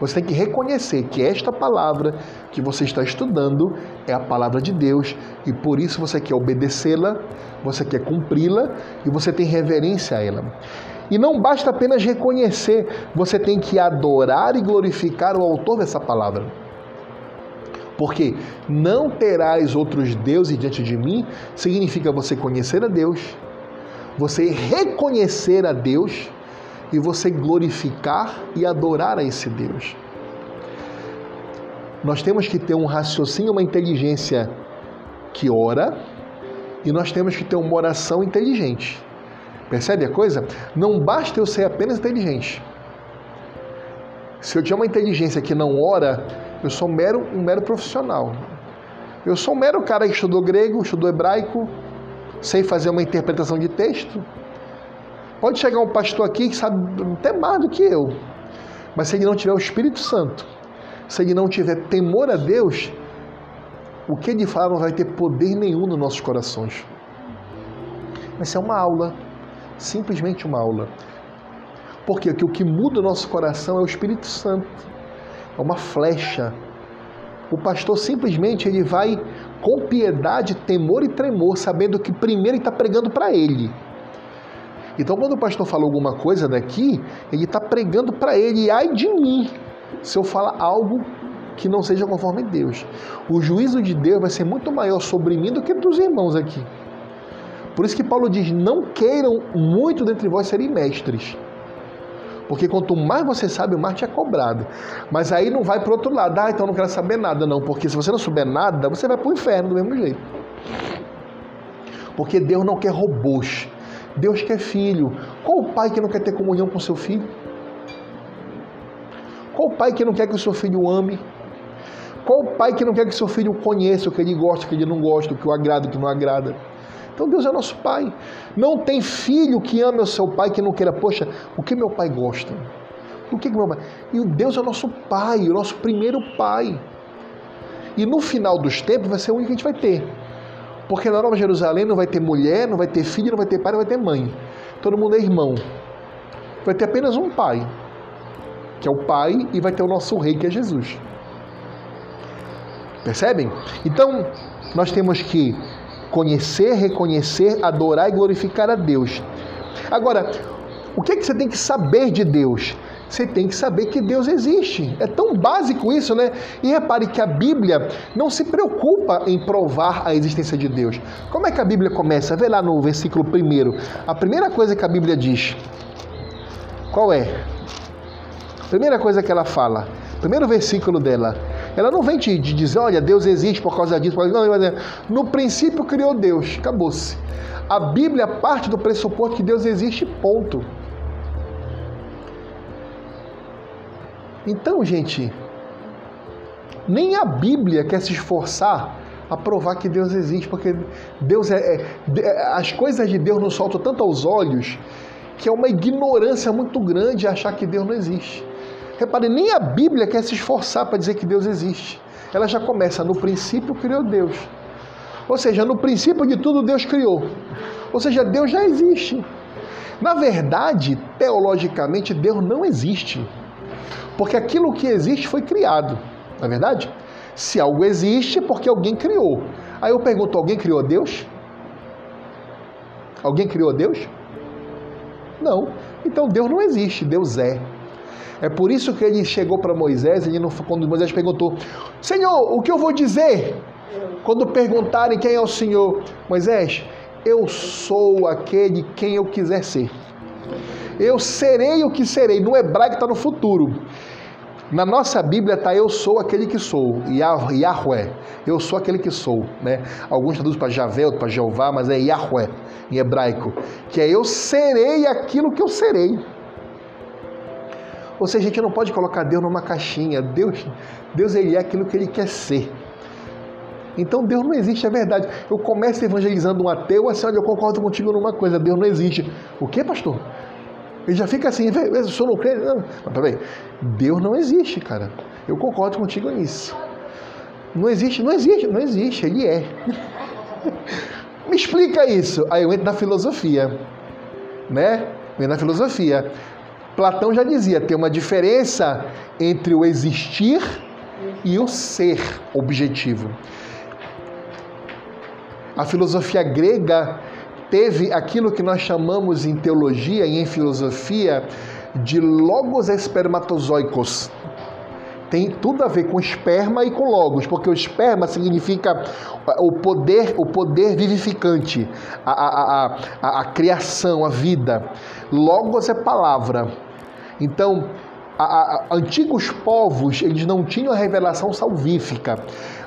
você tem que reconhecer que esta palavra que você está estudando é a palavra de Deus e por isso você quer obedecê-la, você quer cumpri-la e você tem reverência a ela. E não basta apenas reconhecer, você tem que adorar e glorificar o autor dessa palavra. Porque não terás outros deuses diante de mim significa você conhecer a Deus, você reconhecer a Deus e você glorificar e adorar a esse Deus. Nós temos que ter um raciocínio, uma inteligência que ora e nós temos que ter uma oração inteligente. Percebe a coisa? Não basta eu ser apenas inteligente. Se eu tiver uma inteligência que não ora, eu sou um mero, um mero profissional. Eu sou um mero cara que estudou grego, estudou hebraico, sei fazer uma interpretação de texto. Pode chegar um pastor aqui que sabe até mais do que eu, mas se ele não tiver o Espírito Santo, se ele não tiver temor a Deus, o que ele fala não vai ter poder nenhum nos nossos corações. Mas é uma aula, simplesmente uma aula. Porque o que muda o nosso coração é o Espírito Santo. É uma flecha. O pastor simplesmente ele vai com piedade, temor e tremor, sabendo que primeiro ele está pregando para ele. Então, quando o pastor fala alguma coisa daqui, ele está pregando para ele, ai de mim, se eu falar algo que não seja conforme Deus. O juízo de Deus vai ser muito maior sobre mim do que dos irmãos aqui. Por isso que Paulo diz: Não queiram muito dentre vós serem mestres, Porque quanto mais você sabe, mais te é cobrado. Mas aí não vai para outro lado. Ah, então não quero saber nada, não. Porque se você não souber nada, você vai para o inferno do mesmo jeito. Porque Deus não quer robôs. Deus quer filho. Qual o pai que não quer ter comunhão com seu filho? Qual o pai que não quer que o seu filho ame? Qual o pai que não quer que seu filho conheça o que ele gosta, o que ele não gosta, o que o agrada, o que não agrada? Então Deus é nosso pai. Não tem filho que ame o seu pai que não queira, poxa, o que meu pai gosta? O que, que meu pai. E Deus é nosso pai, o nosso primeiro pai. E no final dos tempos vai ser o único que a gente vai ter. Porque na Nova Jerusalém não vai ter mulher, não vai ter filho, não vai ter pai, não vai ter mãe. Todo mundo é irmão. Vai ter apenas um pai, que é o pai, e vai ter o nosso rei, que é Jesus. Percebem? Então, nós temos que conhecer, reconhecer, adorar e glorificar a Deus. Agora, o que, é que você tem que saber de Deus? Você tem que saber que Deus existe. É tão básico isso, né? E repare que a Bíblia não se preocupa em provar a existência de Deus. Como é que a Bíblia começa? Vê lá no versículo 1. A primeira coisa que a Bíblia diz. Qual é? Primeira coisa que ela fala. Primeiro versículo dela. Ela não vem te dizer, olha, Deus existe por causa disso. Não, no princípio criou Deus, acabou-se. A Bíblia parte do pressuposto que Deus existe, ponto. Então, gente, nem a Bíblia quer se esforçar a provar que Deus existe, porque Deus é, é, é as coisas de Deus nos soltam tanto aos olhos que é uma ignorância muito grande achar que Deus não existe. Repare, nem a Bíblia quer se esforçar para dizer que Deus existe. Ela já começa, no princípio criou Deus. Ou seja, no princípio de tudo Deus criou. Ou seja, Deus já existe. Na verdade, teologicamente, Deus não existe. Porque aquilo que existe foi criado. Não é verdade? Se algo existe, é porque alguém criou. Aí eu pergunto: alguém criou Deus? Alguém criou Deus? Não. Então Deus não existe, Deus é. É por isso que ele chegou para Moisés, ele não, quando Moisés perguntou: Senhor, o que eu vou dizer? Quando perguntarem quem é o Senhor, Moisés, eu sou aquele quem eu quiser ser. Eu serei o que serei. No hebraico está no futuro. Na nossa Bíblia está eu sou aquele que sou, Yahweh. Eu sou aquele que sou, né? Alguns traduzem para Javé, outros para Jeová, mas é Yahweh em hebraico, que é eu serei aquilo que eu serei. Ou seja, a gente não pode colocar Deus numa caixinha. Deus, Deus ele é aquilo que ele quer ser. Então Deus não existe, é verdade. Eu começo evangelizando um ateu, assim, olha, eu concordo contigo numa coisa, Deus não existe. O que, pastor? Ele já fica assim, o senhor não crê? Não. Mas peraí, Deus não existe, cara. Eu concordo contigo nisso. Não existe, não existe, não existe, ele é. Me explica isso. Aí eu entro na filosofia, né? Eu entro na filosofia. Platão já dizia, tem uma diferença entre o existir e o ser objetivo. A filosofia grega teve aquilo que nós chamamos em teologia e em filosofia de logos espermatozoicos. Tem tudo a ver com esperma e com logos, porque o esperma significa o poder, o poder vivificante, a, a, a, a criação, a vida. Logos é palavra. Então, a, a, antigos povos, eles não tinham a revelação salvífica,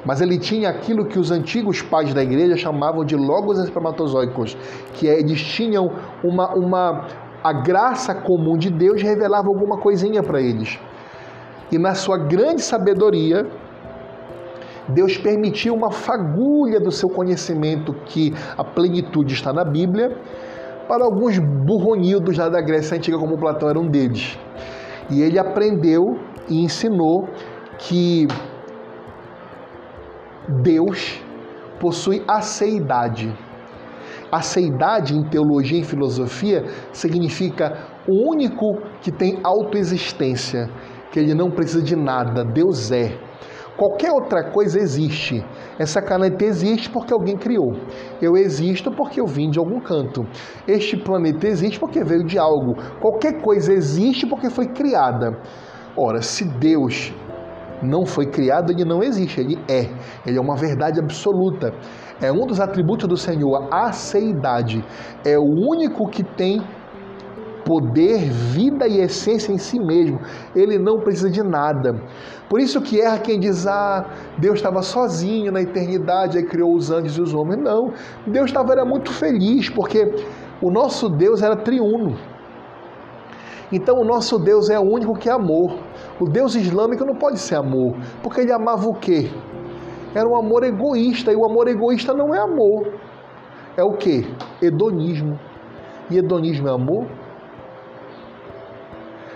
mas ele tinha aquilo que os antigos pais da igreja chamavam de logos espermatozoicos, que é, eles tinham uma, uma a graça comum de Deus revelava alguma coisinha para eles. E na sua grande sabedoria, Deus permitiu uma fagulha do seu conhecimento, que a plenitude está na Bíblia, para alguns burronildos lá da Grécia Antiga, como Platão era um deles. E ele aprendeu e ensinou que Deus possui aceidade. Aceidade em teologia e filosofia significa o único que tem autoexistência, que ele não precisa de nada, Deus é. Qualquer outra coisa existe. Essa caneta existe porque alguém criou. Eu existo porque eu vim de algum canto. Este planeta existe porque veio de algo. Qualquer coisa existe porque foi criada. Ora, se Deus não foi criado, ele não existe, ele é. Ele é uma verdade absoluta. É um dos atributos do Senhor, a aceidade. É o único que tem poder, vida e essência em si mesmo. Ele não precisa de nada. Por isso que erra quem diz: "Ah, Deus estava sozinho na eternidade e criou os anjos e os homens". Não. Deus estava era muito feliz porque o nosso Deus era triuno. Então o nosso Deus é o único que é amor. O Deus islâmico não pode ser amor, porque ele amava o quê? Era um amor egoísta, e o amor egoísta não é amor. É o quê? Hedonismo. E hedonismo é amor?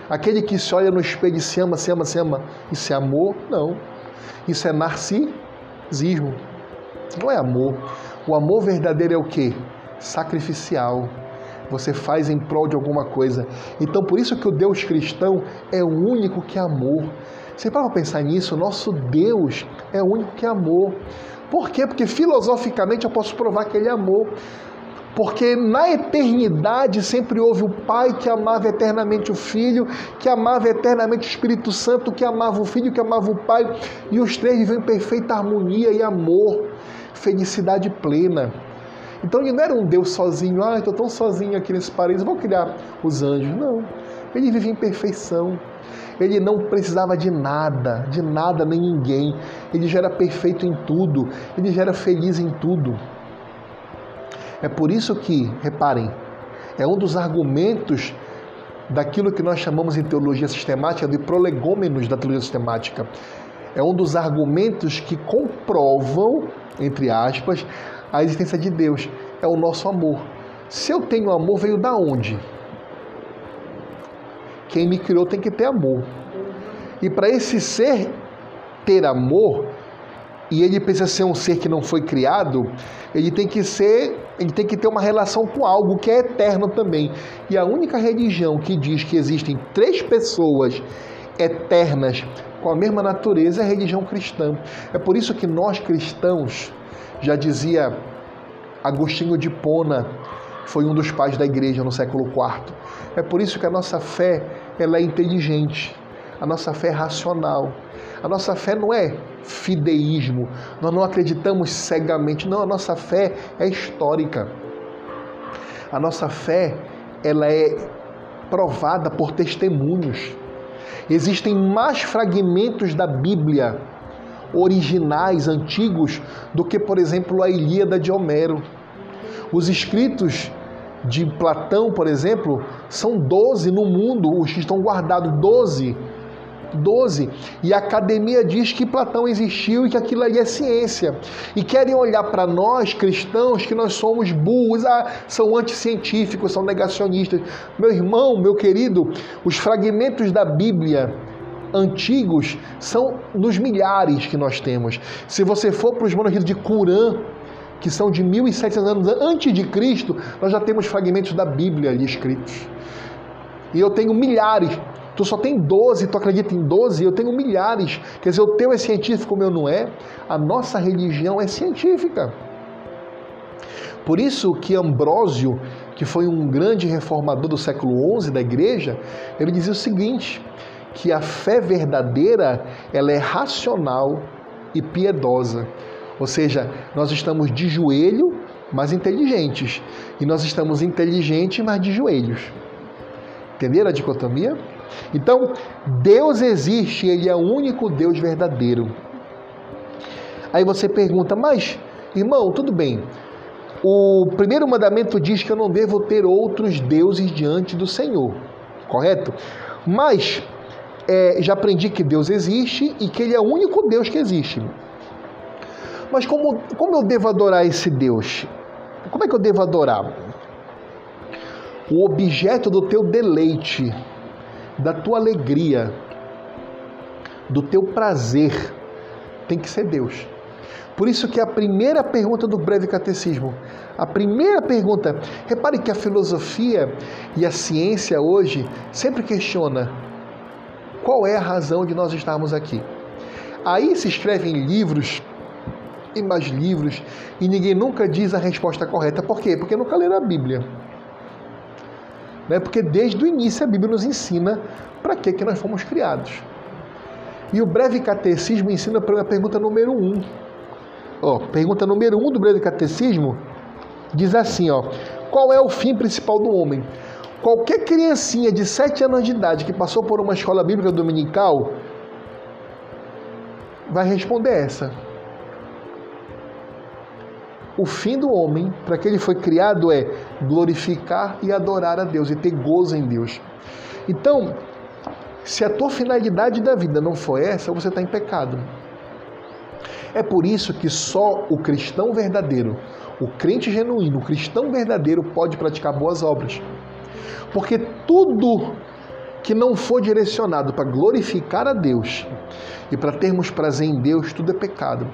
Aquele que se olha no espelho e se ama, se ama, se ama, isso é amor? Não. Isso é narcisismo. Não é amor. O amor verdadeiro é o quê? Sacrificial. Você faz em prol de alguma coisa. Então, por isso que o Deus cristão é o único que é amor. Você para pensar nisso? Nosso Deus é o único que é amor. Por quê? Porque filosoficamente eu posso provar que ele é amor. Porque na eternidade sempre houve o Pai que amava eternamente o Filho, que amava eternamente o Espírito Santo, que amava o Filho, que amava o Pai, e os três viviam em perfeita harmonia e amor, felicidade plena. Então ele não era um Deus sozinho, ah, estou tão sozinho aqui nesse paraíso, vou criar os anjos. Não. Ele vivia em perfeição. Ele não precisava de nada, de nada nem ninguém. Ele já era perfeito em tudo, ele já era feliz em tudo. É por isso que, reparem, é um dos argumentos daquilo que nós chamamos em teologia sistemática de prolegômenos da teologia sistemática. É um dos argumentos que comprovam, entre aspas, a existência de Deus. É o nosso amor. Se eu tenho amor, veio da onde? Quem me criou tem que ter amor. E para esse ser ter amor, e ele precisa ser um ser que não foi criado, ele tem que ser, ele tem que ter uma relação com algo que é eterno também. E a única religião que diz que existem três pessoas eternas com a mesma natureza é a religião cristã. É por isso que nós cristãos, já dizia Agostinho de Pona, foi um dos pais da igreja no século IV. É por isso que a nossa fé ela é inteligente, a nossa fé é racional. A nossa fé não é fideísmo, nós não acreditamos cegamente, não, a nossa fé é histórica. A nossa fé, ela é provada por testemunhos. Existem mais fragmentos da Bíblia originais, antigos, do que, por exemplo, a Ilíada de Homero. Os escritos de Platão, por exemplo, são 12 no mundo, os que estão guardados, 12 12. E a academia diz que Platão existiu e que aquilo ali é ciência. E querem olhar para nós, cristãos, que nós somos burros, ah, são anticientíficos, são negacionistas. Meu irmão, meu querido, os fragmentos da Bíblia antigos são nos milhares que nós temos. Se você for para os manuscritos de Curã, que são de 1700 anos antes de Cristo, nós já temos fragmentos da Bíblia ali escritos. E eu tenho milhares Tu só tem 12, tu acredita em 12, eu tenho milhares. Quer dizer, o teu é científico, o meu não é. A nossa religião é científica. Por isso que Ambrósio, que foi um grande reformador do século XI da igreja, ele dizia o seguinte, que a fé verdadeira, ela é racional e piedosa. Ou seja, nós estamos de joelho, mas inteligentes. E nós estamos inteligentes, mas de joelhos. Entenderam a dicotomia? Então, Deus existe, Ele é o único Deus verdadeiro. Aí você pergunta, mas, irmão, tudo bem. O primeiro mandamento diz que eu não devo ter outros deuses diante do Senhor, correto? Mas é, já aprendi que Deus existe e que Ele é o único Deus que existe. Mas como, como eu devo adorar esse Deus? Como é que eu devo adorar? O objeto do teu deleite da tua alegria, do teu prazer, tem que ser Deus. Por isso que a primeira pergunta do breve catecismo, a primeira pergunta, repare que a filosofia e a ciência hoje sempre questiona qual é a razão de nós estarmos aqui. Aí se escrevem livros e mais livros e ninguém nunca diz a resposta correta. Por quê? Porque nunca leram a Bíblia. Né? Porque desde o início a Bíblia nos ensina para que, que nós fomos criados. E o breve catecismo ensina para a pergunta número um. Ó, pergunta número um do breve catecismo diz assim: ó, qual é o fim principal do homem? Qualquer criancinha de 7 anos de idade que passou por uma escola bíblica dominical vai responder essa. O fim do homem, para que ele foi criado, é glorificar e adorar a Deus e ter gozo em Deus. Então, se a tua finalidade da vida não for essa, você está em pecado. É por isso que só o cristão verdadeiro, o crente genuíno, o cristão verdadeiro pode praticar boas obras. Porque tudo que não for direcionado para glorificar a Deus e para termos prazer em Deus, tudo é pecado.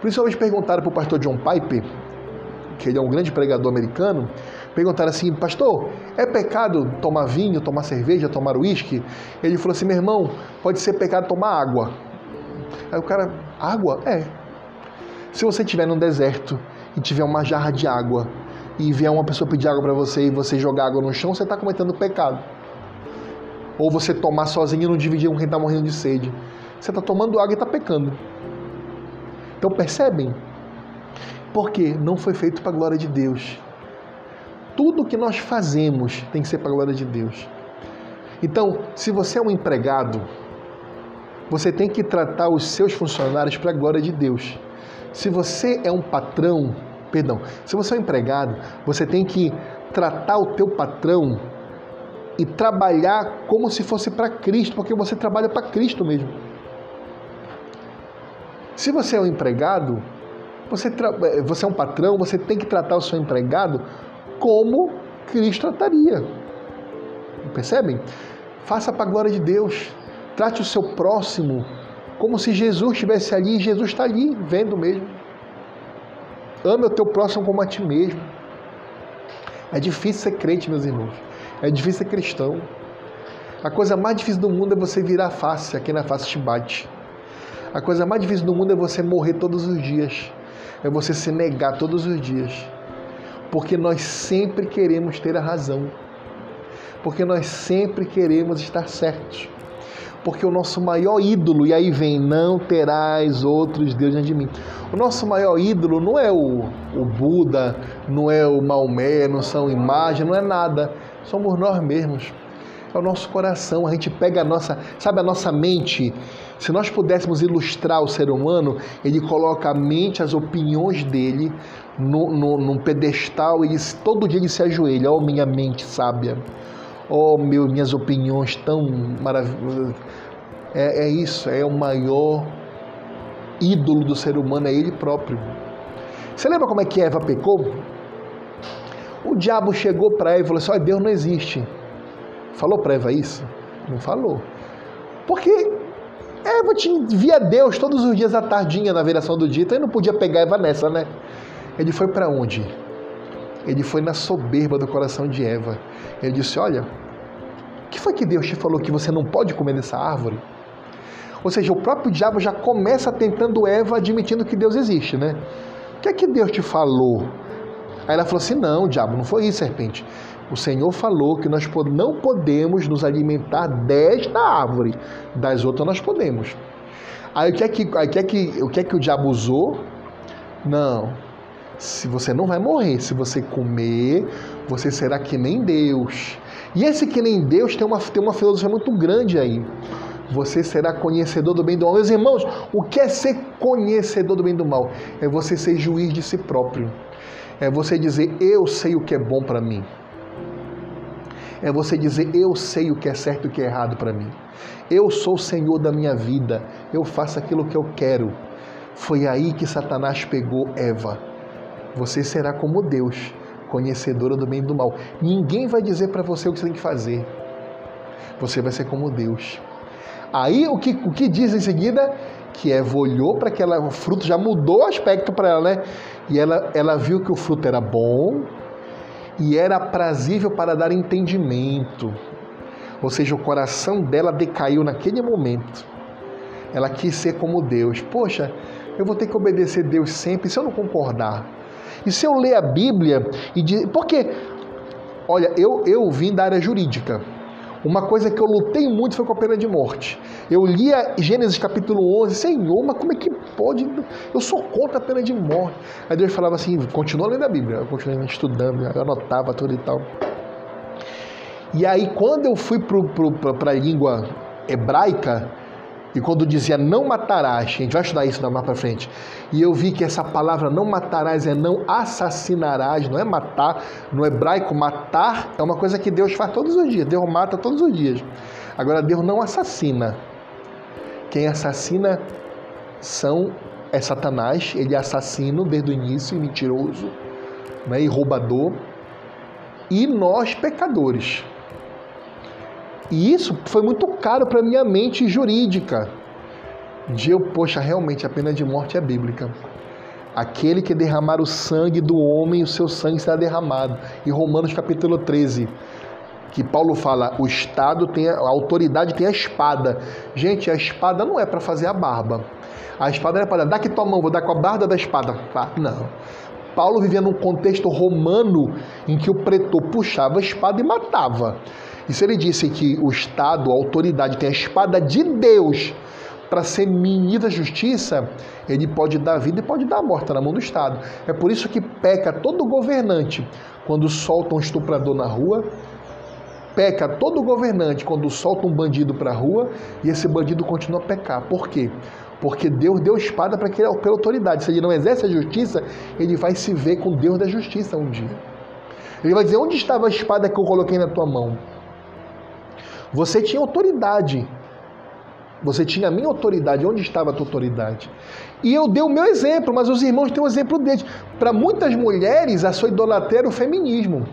Por isso, eles perguntaram para o pastor John Piper, que ele é um grande pregador americano, perguntaram assim, pastor, é pecado tomar vinho, tomar cerveja, tomar uísque? Ele falou assim, meu irmão, pode ser pecado tomar água. Aí o cara, água? É. Se você estiver num deserto e tiver uma jarra de água e vier uma pessoa pedir água para você e você jogar água no chão, você está cometendo pecado. Ou você tomar sozinho e não dividir com quem está morrendo de sede. Você está tomando água e está pecando. Então percebem? Porque não foi feito para a glória de Deus. Tudo que nós fazemos tem que ser para a glória de Deus. Então, se você é um empregado, você tem que tratar os seus funcionários para a glória de Deus. Se você é um patrão, perdão, se você é um empregado, você tem que tratar o teu patrão e trabalhar como se fosse para Cristo, porque você trabalha para Cristo mesmo. Se você é um empregado, você, eh, você é um patrão, você tem que tratar o seu empregado como Cristo trataria. Percebem? Faça para a glória de Deus. Trate o seu próximo como se Jesus estivesse ali e Jesus está ali, vendo mesmo. Ame o teu próximo como a ti mesmo. É difícil ser crente, meus irmãos. É difícil ser cristão. A coisa mais difícil do mundo é você virar a face, aqui na face te bate. A coisa mais difícil do mundo é você morrer todos os dias. É você se negar todos os dias. Porque nós sempre queremos ter a razão. Porque nós sempre queremos estar certos. Porque o nosso maior ídolo, e aí vem, não terás outros deuses de mim. O nosso maior ídolo não é o, o Buda, não é o Maomé, não são imagens, não é nada somos nós mesmos. É o nosso coração, a gente pega a nossa, sabe, a nossa mente. Se nós pudéssemos ilustrar o ser humano, ele coloca a mente, as opiniões dele no, no, num pedestal e todo dia ele se ajoelha. Oh, minha mente sábia. Oh, meu, minhas opiniões tão maravilhosas. É, é isso, é o maior ídolo do ser humano, é ele próprio. Você lembra como é que Eva pecou? O diabo chegou para Eva e falou assim: Olha, Deus não existe. Falou para Eva isso? Não falou. Porque Eva tinha, via Deus todos os dias à tardinha na viração do dia, então ele não podia pegar Eva nessa, né? Ele foi para onde? Ele foi na soberba do coração de Eva. Ele disse: Olha, o que foi que Deus te falou que você não pode comer dessa árvore? Ou seja, o próprio diabo já começa tentando Eva admitindo que Deus existe, né? O que é que Deus te falou? Aí ela falou assim: Não, diabo, não foi isso, serpente. O Senhor falou que nós não podemos nos alimentar desta árvore, das outras nós podemos. Aí o que é que, o que, é que, o, que é que o diabo usou? Não. Se você não vai morrer, se você comer, você será que nem Deus. E esse que nem Deus tem uma, tem uma filosofia muito grande aí. Você será conhecedor do bem e do mal. Meus irmãos, o que é ser conhecedor do bem e do mal? É você ser juiz de si próprio. É você dizer, eu sei o que é bom para mim. É você dizer, eu sei o que é certo e o que é errado para mim. Eu sou o Senhor da minha vida. Eu faço aquilo que eu quero. Foi aí que Satanás pegou Eva. Você será como Deus, conhecedora do bem e do mal. Ninguém vai dizer para você o que você tem que fazer. Você vai ser como Deus. Aí o que, o que diz em seguida? Que Eva olhou para aquela. O fruto já mudou o aspecto para ela, né? E ela, ela viu que o fruto era bom e era aprazível para dar entendimento. Ou seja, o coração dela decaiu naquele momento. Ela quis ser como Deus. Poxa, eu vou ter que obedecer Deus sempre se eu não concordar. E se eu ler a Bíblia e dizer. Porque, olha, eu, eu vim da área jurídica. Uma coisa que eu lutei muito foi com a pena de morte. Eu lia Gênesis capítulo 11, Senhor, mas como é que pode? Eu sou contra a pena de morte. Aí Deus falava assim, continua lendo a Bíblia. Eu continuei estudando, eu anotava tudo e tal. E aí, quando eu fui para a língua hebraica, e quando dizia não matarás, a gente vai estudar isso mais para frente, e eu vi que essa palavra não matarás é não assassinarás, não é matar. No hebraico, matar é uma coisa que Deus faz todos os dias, Deus mata todos os dias. Agora, Deus não assassina. Quem assassina são é Satanás, ele é assassino desde o início, mentiroso né, e roubador, e nós pecadores. E isso foi muito caro para minha mente jurídica. De eu, poxa, realmente a pena de morte é bíblica. Aquele que derramar o sangue do homem, o seu sangue será derramado. E Romanos capítulo 13, que Paulo fala, o Estado tem a, a autoridade tem a espada. Gente, a espada não é para fazer a barba. A espada era para dar aqui tua mão, vou dar com a barda da espada. Não. Paulo vivia num contexto romano em que o pretor puxava a espada e matava. E se ele disse que o Estado, a autoridade, tem a espada de Deus para ser ministro da justiça, ele pode dar vida e pode dar morte na mão do Estado. É por isso que peca todo governante quando solta um estuprador na rua, peca todo governante quando solta um bandido para a rua e esse bandido continua a pecar. Por quê? Porque Deus deu espada para aquele pela autoridade. Se ele não exerce a justiça, ele vai se ver com Deus da justiça um dia. Ele vai dizer: Onde estava a espada que eu coloquei na tua mão? Você tinha autoridade. Você tinha a minha autoridade. Onde estava a tua autoridade? E eu dei o meu exemplo, mas os irmãos têm o exemplo deles. Para muitas mulheres, a sua idolatria era o feminismo.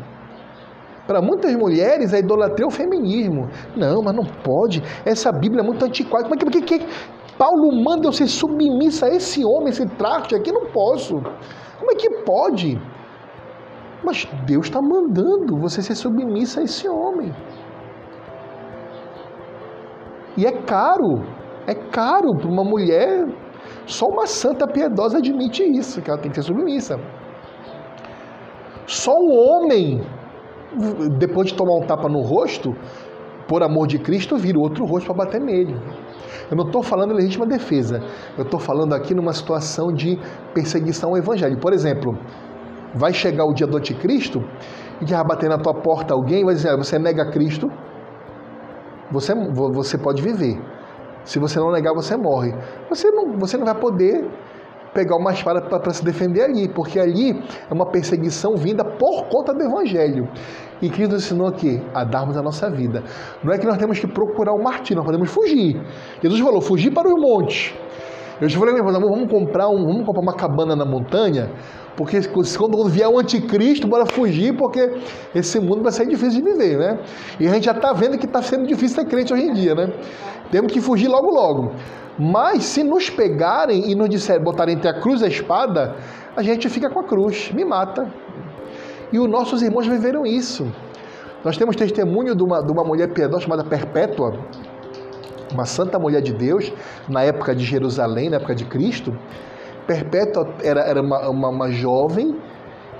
Para muitas mulheres, a idolatria é o feminismo. Não, mas não pode. Essa Bíblia é muito antiquada. Como é que, que, que Paulo manda eu ser submissa a esse homem, esse traste aqui? Não posso. Como é que pode? Mas Deus está mandando você ser submissa a esse homem. E é caro, é caro para uma mulher. Só uma santa piedosa admite isso, que ela tem que ser submissa. Só um homem, depois de tomar um tapa no rosto, por amor de Cristo, vira outro rosto para bater nele. Eu não estou falando legítima defesa. Eu estou falando aqui numa situação de perseguição ao evangelho. Por exemplo, vai chegar o dia do anticristo e vai bater na tua porta alguém e vai dizer: ah, você nega Cristo, você, você pode viver. Se você não negar, você morre. Você não, você não vai poder pegar uma espada para se defender ali, porque ali é uma perseguição vinda por conta do Evangelho. E Cristo ensinou aqui a darmos a nossa vida. Não é que nós temos que procurar o um martírio, nós podemos fugir. Jesus falou: fugir para os montes. Eu te falei, vamos comprar, um, vamos comprar uma cabana na montanha, porque quando vier o anticristo, bora fugir, porque esse mundo vai ser difícil de viver, né? E a gente já está vendo que está sendo difícil ser crente hoje em dia, né? Temos que fugir logo, logo. Mas se nos pegarem e nos disserem, botarem entre a cruz e a espada, a gente fica com a cruz, me mata. E os nossos irmãos viveram isso. Nós temos testemunho de uma, de uma mulher piedosa chamada Perpétua, uma santa mulher de Deus, na época de Jerusalém, na época de Cristo, Perpétua era, era uma, uma, uma jovem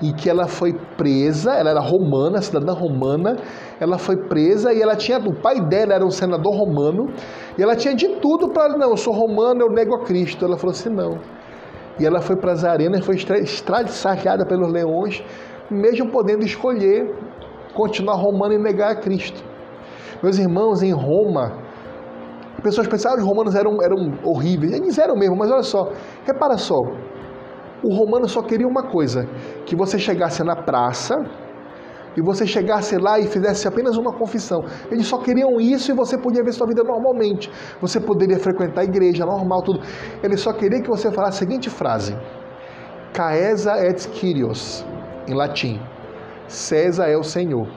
e que ela foi presa, ela era romana, cidadã romana, ela foi presa e ela tinha, o pai dela era um senador romano, e ela tinha de tudo para, não, eu sou romana, eu nego a Cristo. Ela falou assim, não. E ela foi para as arenas, foi estradiçarreada pelos leões, mesmo podendo escolher continuar romana e negar a Cristo. Meus irmãos, em Roma, pessoas pensavam que os romanos eram, eram horríveis. Eles eram mesmo, mas olha só, repara só. O romano só queria uma coisa: que você chegasse na praça e você chegasse lá e fizesse apenas uma confissão. Eles só queriam isso e você podia ver sua vida normalmente. Você poderia frequentar a igreja normal, tudo. Eles só queriam que você falasse a seguinte frase: Caesa et Kyrios, em latim. César é o Senhor.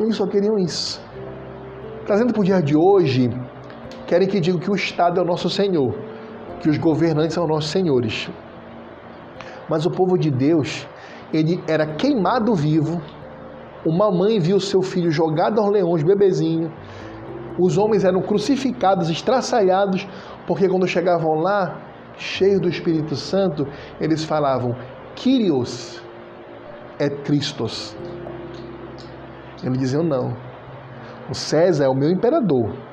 Eles só queriam isso. Trazendo para o dia de hoje, querem que diga que o Estado é o nosso Senhor, que os governantes são nossos senhores. Mas o povo de Deus, ele era queimado vivo. Uma mãe viu seu filho jogado aos leões, bebezinho. Os homens eram crucificados, estraçalhados, porque quando chegavam lá, cheios do Espírito Santo, eles falavam: Kyrios et Christos. Eles diziam: não. O César é o meu imperador.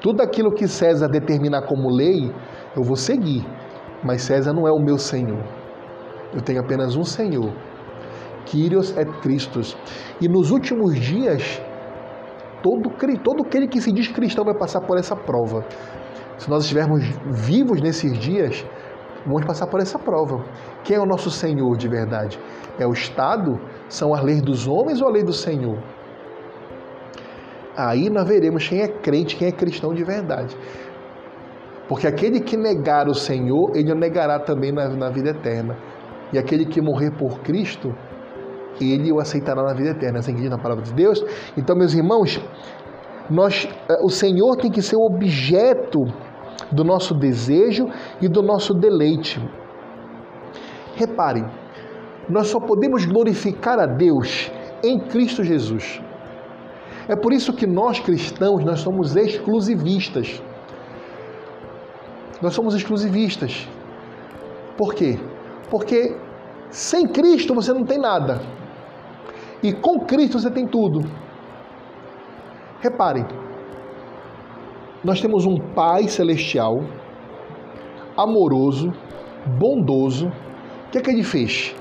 Tudo aquilo que César determinar como lei, eu vou seguir. Mas César não é o meu Senhor. Eu tenho apenas um Senhor. Kyrios et Christus. E nos últimos dias, Todo, todo aquele que se diz cristão vai passar por essa prova. Se nós estivermos vivos nesses dias, vamos passar por essa prova. Quem é o nosso Senhor de verdade? É o Estado? São as leis dos homens ou a lei do Senhor? Aí nós veremos quem é crente, quem é cristão de verdade. Porque aquele que negar o Senhor, ele o negará também na, na vida eterna. E aquele que morrer por Cristo, ele o aceitará na vida eterna. Assim que diz na palavra de Deus. Então, meus irmãos, nós, eh, o Senhor tem que ser o objeto do nosso desejo e do nosso deleite. Reparem, nós só podemos glorificar a Deus em Cristo Jesus. É por isso que nós cristãos, nós somos exclusivistas. Nós somos exclusivistas. Por quê? Porque sem Cristo você não tem nada. E com Cristo você tem tudo. Reparem, nós temos um Pai celestial, amoroso, bondoso. O que é que ele fez?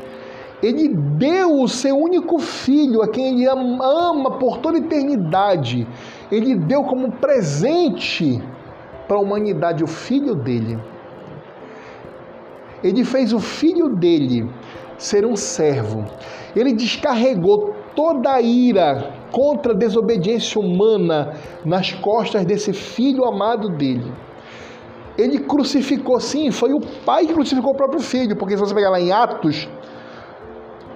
Ele deu o seu único filho, a quem ele ama por toda a eternidade. Ele deu como presente para a humanidade o filho dele. Ele fez o filho dele ser um servo. Ele descarregou toda a ira contra a desobediência humana nas costas desse filho amado dele. Ele crucificou, sim, foi o pai que crucificou o próprio filho, porque se você pegar lá em Atos,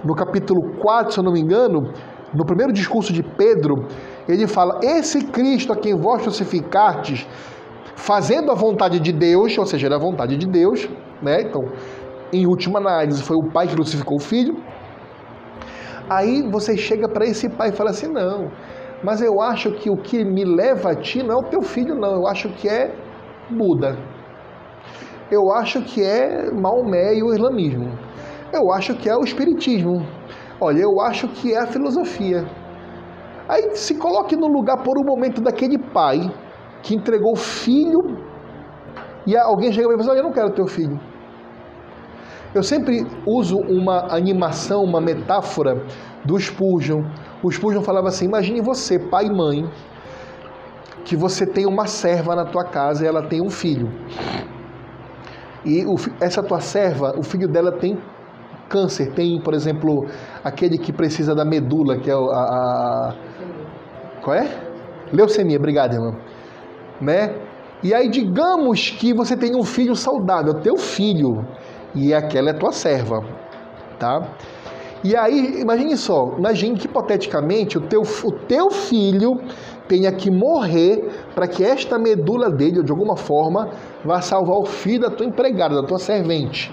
no capítulo 4, se eu não me engano, no primeiro discurso de Pedro, ele fala: Esse Cristo a quem vós crucificastes, fazendo a vontade de Deus, ou seja, era a vontade de Deus, né? Então, em última análise, foi o pai que crucificou o filho. Aí você chega para esse pai e fala assim: não, mas eu acho que o que me leva a ti não é o teu filho, não. Eu acho que é Buda. Eu acho que é Maomé e o islamismo. Eu acho que é o espiritismo. Olha, eu acho que é a filosofia. Aí se coloque no lugar por um momento daquele pai que entregou o filho e alguém chega e fala: assim, Olha, eu não quero teu filho. Eu sempre uso uma animação, uma metáfora do Spurgeon. O Spurgeon falava assim: imagine você, pai e mãe, que você tem uma serva na tua casa e ela tem um filho. E essa tua serva, o filho dela tem câncer, tem, por exemplo, aquele que precisa da medula, que é a. a qual é? Leucemia, obrigado, irmão. Né? E aí, digamos que você tem um filho saudável, teu filho e aquela é tua serva, tá? E aí, imagine só, imagine que hipoteticamente o teu, o teu filho tenha que morrer para que esta medula dele, de alguma forma, vá salvar o filho da tua empregada, da tua servente.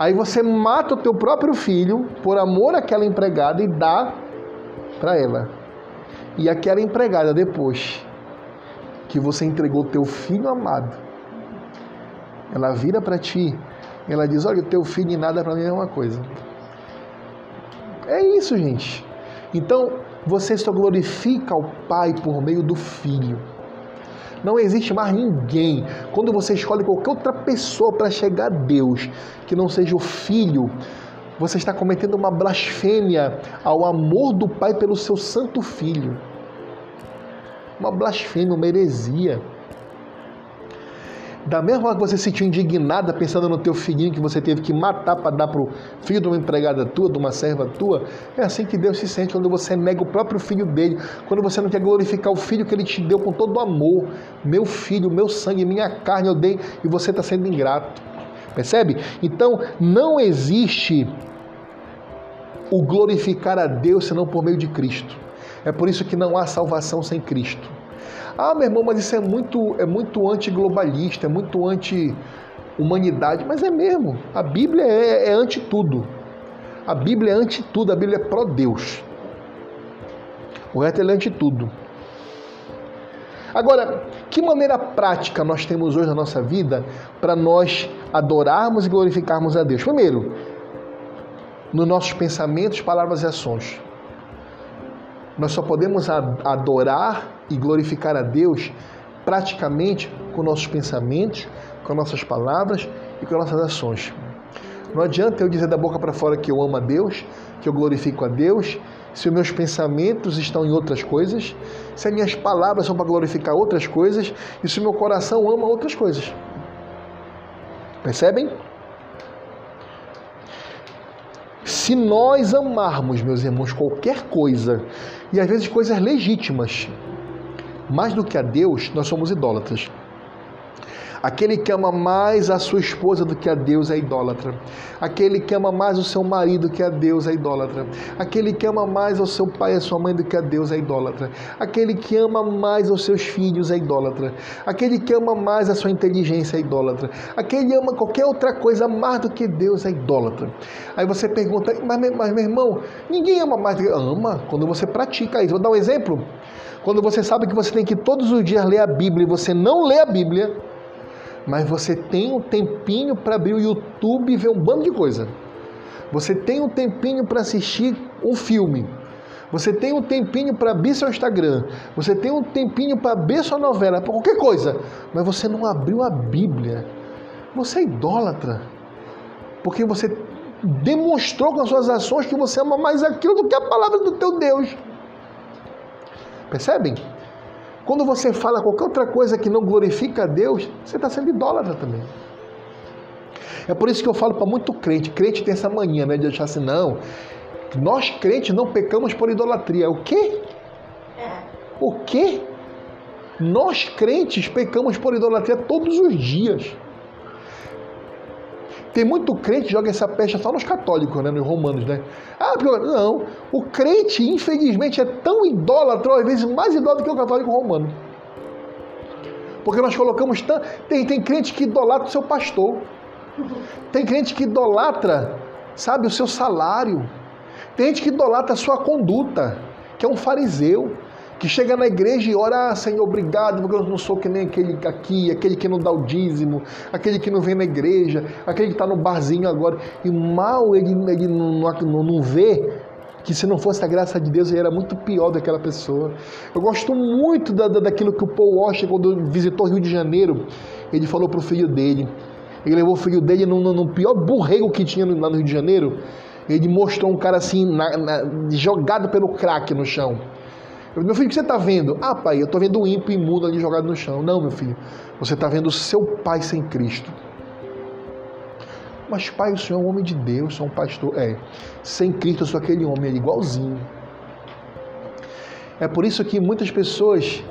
Aí você mata o teu próprio filho por amor àquela empregada e dá para ela. E aquela empregada depois que você entregou teu filho amado, ela vira para ti ela diz: Olha, o teu filho e nada para mim é uma coisa. É isso, gente. Então, você só glorifica o Pai por meio do Filho. Não existe mais ninguém. Quando você escolhe qualquer outra pessoa para chegar a Deus, que não seja o Filho, você está cometendo uma blasfêmia ao amor do Pai pelo seu Santo Filho. Uma blasfêmia, uma heresia. Da mesma forma que você se sentiu indignada pensando no teu filhinho que você teve que matar para dar para o filho de uma empregada tua, de uma serva tua, é assim que Deus se sente quando você nega o próprio filho dele, quando você não quer glorificar o filho que ele te deu com todo o amor. Meu filho, meu sangue, minha carne eu dei e você está sendo ingrato. Percebe? Então não existe o glorificar a Deus senão por meio de Cristo. É por isso que não há salvação sem Cristo. Ah, meu irmão, mas isso é muito, é muito antiglobalista, é muito anti-humanidade. Mas é mesmo. A Bíblia é, é anti tudo. A Bíblia é anti tudo, a Bíblia é pró-Deus. O resto é anti tudo. Agora, que maneira prática nós temos hoje na nossa vida para nós adorarmos e glorificarmos a Deus? Primeiro, nos nossos pensamentos, palavras e ações. Nós só podemos adorar e glorificar a Deus praticamente com nossos pensamentos, com nossas palavras e com nossas ações. Não adianta eu dizer da boca para fora que eu amo a Deus, que eu glorifico a Deus se os meus pensamentos estão em outras coisas, se as minhas palavras são para glorificar outras coisas e se o meu coração ama outras coisas. Percebem? Se nós amarmos, meus irmãos, qualquer coisa, e às vezes coisas legítimas, mais do que a Deus, nós somos idólatras. Aquele que ama mais a sua esposa do que a Deus é idólatra. Aquele que ama mais o seu marido do que a Deus é idólatra. Aquele que ama mais o seu pai e a sua mãe do que a Deus é idólatra. Aquele que ama mais os seus filhos é idólatra. Aquele que ama mais a sua inteligência é idólatra. Aquele que ama qualquer outra coisa mais do que Deus é idólatra. Aí você pergunta, mas, mas meu irmão, ninguém ama mais ama quando você pratica isso. Vou dar um exemplo. Quando você sabe que você tem que todos os dias ler a Bíblia e você não lê a Bíblia, mas você tem um tempinho para abrir o YouTube e ver um bando de coisa. Você tem um tempinho para assistir um filme. Você tem um tempinho para abrir seu Instagram. Você tem um tempinho para abrir sua novela, para qualquer coisa. Mas você não abriu a Bíblia. Você é idólatra. Porque você demonstrou com as suas ações que você ama mais aquilo do que a palavra do teu Deus. Percebem? Quando você fala qualquer outra coisa que não glorifica a Deus, você está sendo idólatra também. É por isso que eu falo para muito crente. Crente tem essa mania né, de achar assim, não. Nós crentes não pecamos por idolatria. O quê? O quê? Nós crentes pecamos por idolatria todos os dias. Tem muito crente que joga essa pecha só nos católicos, né, nos romanos, né? Ah, não. O crente, infelizmente, é tão idólatra, às vezes mais idólatra que o católico romano. Porque nós colocamos tanto. Tem, tem crente que idolatra o seu pastor. Tem crente que idolatra, sabe, o seu salário. Tem gente que idolatra a sua conduta, que é um fariseu que chega na igreja e ora, ah, Senhor, obrigado, porque eu não sou que nem aquele aqui, aquele que não dá o dízimo, aquele que não vem na igreja, aquele que está no barzinho agora. E mal ele, ele não, não, não vê que se não fosse a graça de Deus, ele era muito pior daquela pessoa. Eu gosto muito da, da, daquilo que o Paul Washer, quando visitou Rio de Janeiro, ele falou para o filho dele. Ele levou o filho dele no, no, no pior burrego que tinha lá no Rio de Janeiro. Ele mostrou um cara assim, na, na, jogado pelo crack no chão. Eu, meu filho, o que você está vendo? Ah, pai, eu estou vendo o ímpio imundo ali jogado no chão. Não, meu filho, você está vendo o seu pai sem Cristo. Mas, pai, o senhor é um homem de Deus, sou um pastor. É, sem Cristo eu sou aquele homem ali, igualzinho. É por isso que muitas pessoas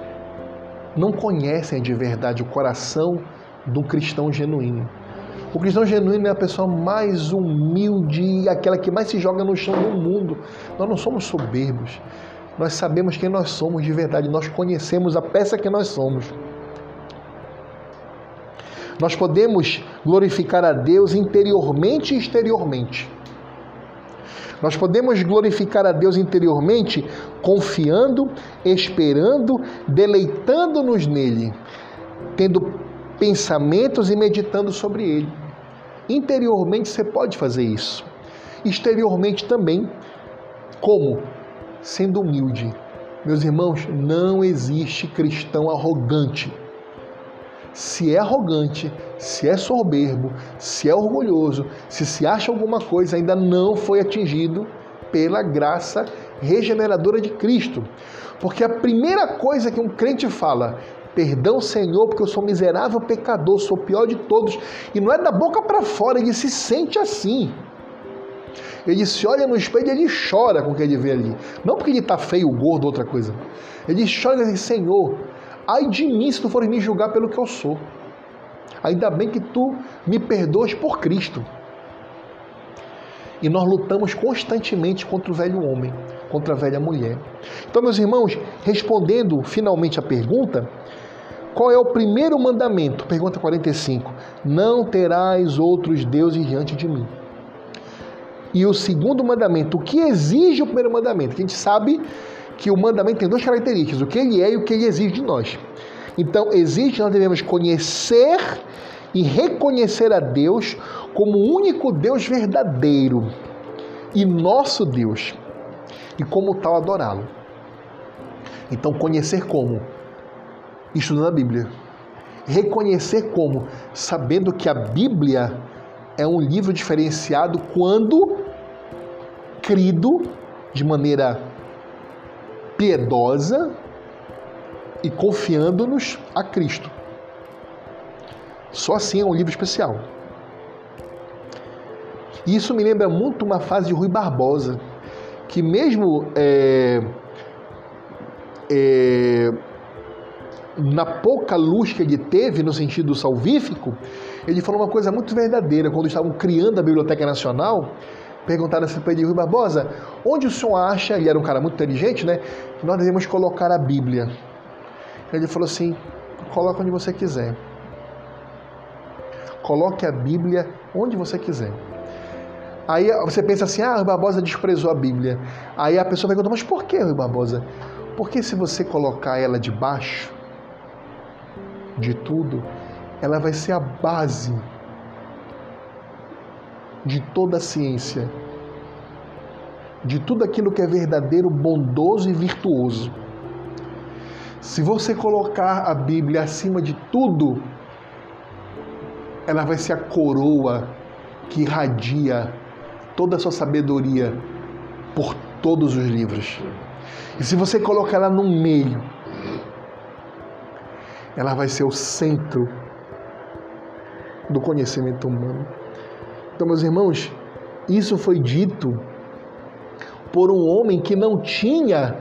não conhecem de verdade o coração do cristão genuíno. O cristão genuíno é a pessoa mais humilde aquela que mais se joga no chão do mundo. Nós não somos soberbos nós sabemos quem nós somos de verdade, nós conhecemos a peça que nós somos. Nós podemos glorificar a Deus interiormente e exteriormente. Nós podemos glorificar a Deus interiormente confiando, esperando, deleitando-nos nele, tendo pensamentos e meditando sobre ele. Interiormente você pode fazer isso. Exteriormente também. Como? Sendo humilde. Meus irmãos, não existe cristão arrogante. Se é arrogante, se é soberbo, se é orgulhoso, se se acha alguma coisa, ainda não foi atingido pela graça regeneradora de Cristo. Porque a primeira coisa que um crente fala, perdão, Senhor, porque eu sou miserável pecador, sou o pior de todos, e não é da boca para fora, ele se sente assim. Ele se olha no espelho e ele chora com o que ele vê ali. Não porque ele está feio, gordo, outra coisa. Ele chora e diz: Senhor, ai de mim se tu fores me julgar pelo que eu sou. Ainda bem que tu me perdoas por Cristo. E nós lutamos constantemente contra o velho homem, contra a velha mulher. Então, meus irmãos, respondendo finalmente a pergunta, qual é o primeiro mandamento? Pergunta 45. Não terás outros deuses diante de mim. E o segundo mandamento, o que exige o primeiro mandamento? A gente sabe que o mandamento tem duas características, o que ele é e o que ele exige de nós. Então, exige nós devemos conhecer e reconhecer a Deus como o único Deus verdadeiro e nosso Deus, e como tal adorá-lo. Então, conhecer como? Estudando a Bíblia. Reconhecer como? Sabendo que a Bíblia é um livro diferenciado quando crido de maneira piedosa e confiando-nos a Cristo. Só assim é um livro especial. E isso me lembra muito uma fase de Rui Barbosa, que mesmo é, é, na pouca luz que ele teve no sentido salvífico, ele falou uma coisa muito verdadeira. Quando estavam criando a Biblioteca Nacional, perguntaram assim para ele, Rui Barbosa, onde o senhor acha, ele era um cara muito inteligente, né, que nós devemos colocar a Bíblia? Ele falou assim, coloca onde você quiser. Coloque a Bíblia onde você quiser. Aí você pensa assim, ah, Rui Barbosa desprezou a Bíblia. Aí a pessoa pergunta, mas por que, Rui Barbosa? Porque se você colocar ela debaixo de tudo, ela vai ser a base de toda a ciência, de tudo aquilo que é verdadeiro, bondoso e virtuoso. Se você colocar a Bíblia acima de tudo, ela vai ser a coroa que irradia toda a sua sabedoria por todos os livros. E se você colocar ela no meio, ela vai ser o centro do conhecimento humano. Então, meus irmãos, isso foi dito por um homem que não tinha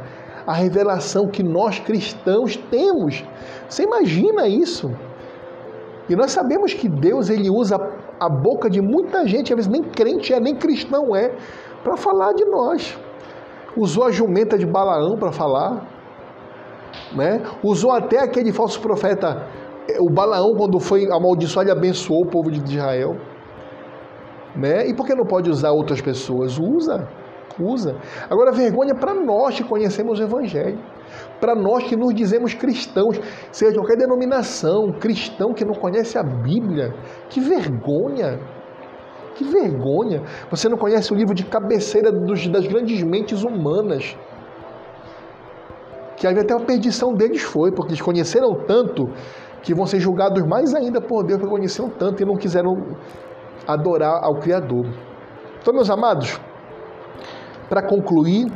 a revelação que nós cristãos temos. Você imagina isso? E nós sabemos que Deus ele usa a boca de muita gente, às vezes nem crente é, nem cristão é, para falar de nós. Usou a jumenta de Balaão para falar, né? Usou até aquele falso profeta, o Balaão, quando foi amaldiçoado, ele abençoou o povo de Israel. Né? E por que não pode usar outras pessoas? Usa, usa. Agora, vergonha para nós que conhecemos o Evangelho, para nós que nos dizemos cristãos, seja qualquer denominação, cristão que não conhece a Bíblia. Que vergonha! Que vergonha! Você não conhece o livro de cabeceira dos, das grandes mentes humanas que até a perdição deles foi, porque eles conheceram tanto que vão ser julgados mais ainda por Deus, porque conheceram tanto e não quiseram adorar ao Criador. Então, meus amados, para concluir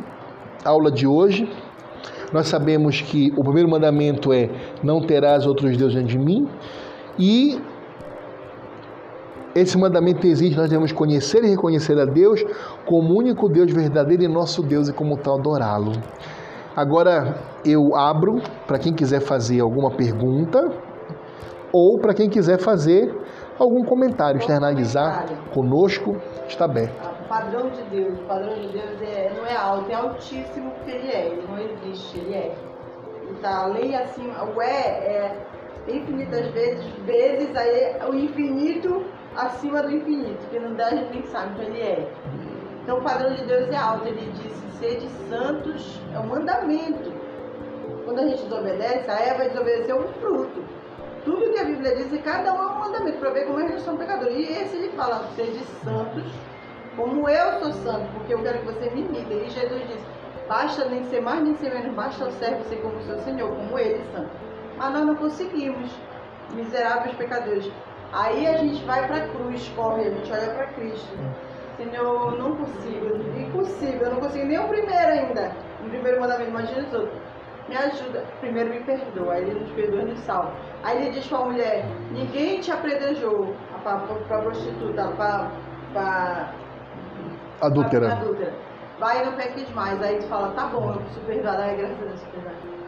a aula de hoje, nós sabemos que o primeiro mandamento é: não terás outros deuses diante de mim, e esse mandamento existe, nós devemos conhecer e reconhecer a Deus como único Deus verdadeiro e nosso Deus e como tal adorá-lo. Agora eu abro para quem quiser fazer alguma pergunta ou para quem quiser fazer algum comentário, externalizar conosco, está aberto. O padrão de Deus, o padrão de Deus é, não é alto, é altíssimo porque ele é, ele não existe, ele é. Está além acima, o é é infinitas vezes, vezes aí o infinito acima do infinito, que não dá a gente sabe, então ele é. Então o padrão de Deus é alto, ele disse, sede santos, é um mandamento. Quando a gente desobedece, a Eva desobedeceu um fruto. Tudo que a Bíblia diz, cada um é um mandamento, para ver como a gente são pecadores. E esse ele fala, sede santos, como eu sou santo, porque eu quero que você me imite. E Jesus diz, basta nem ser mais nem ser menos, basta o servo ser como o seu Senhor, como ele é santo. Mas nós não conseguimos, miseráveis pecadores. Aí a gente vai para a cruz, corre, a gente olha para Cristo. Senhor, eu não consigo, impossível, eu não consigo nem o primeiro ainda. O primeiro mandamento, imagina os outros. Me ajuda, primeiro me perdoa, aí ele nos perdoa e nos salva. Aí ele diz para a mulher: ninguém te apredejou, para a prostituta, para adúltera. adúltera. Vai e não peques mais. Aí tu fala: tá bom, eu preciso perdoar, aí graças a Deus.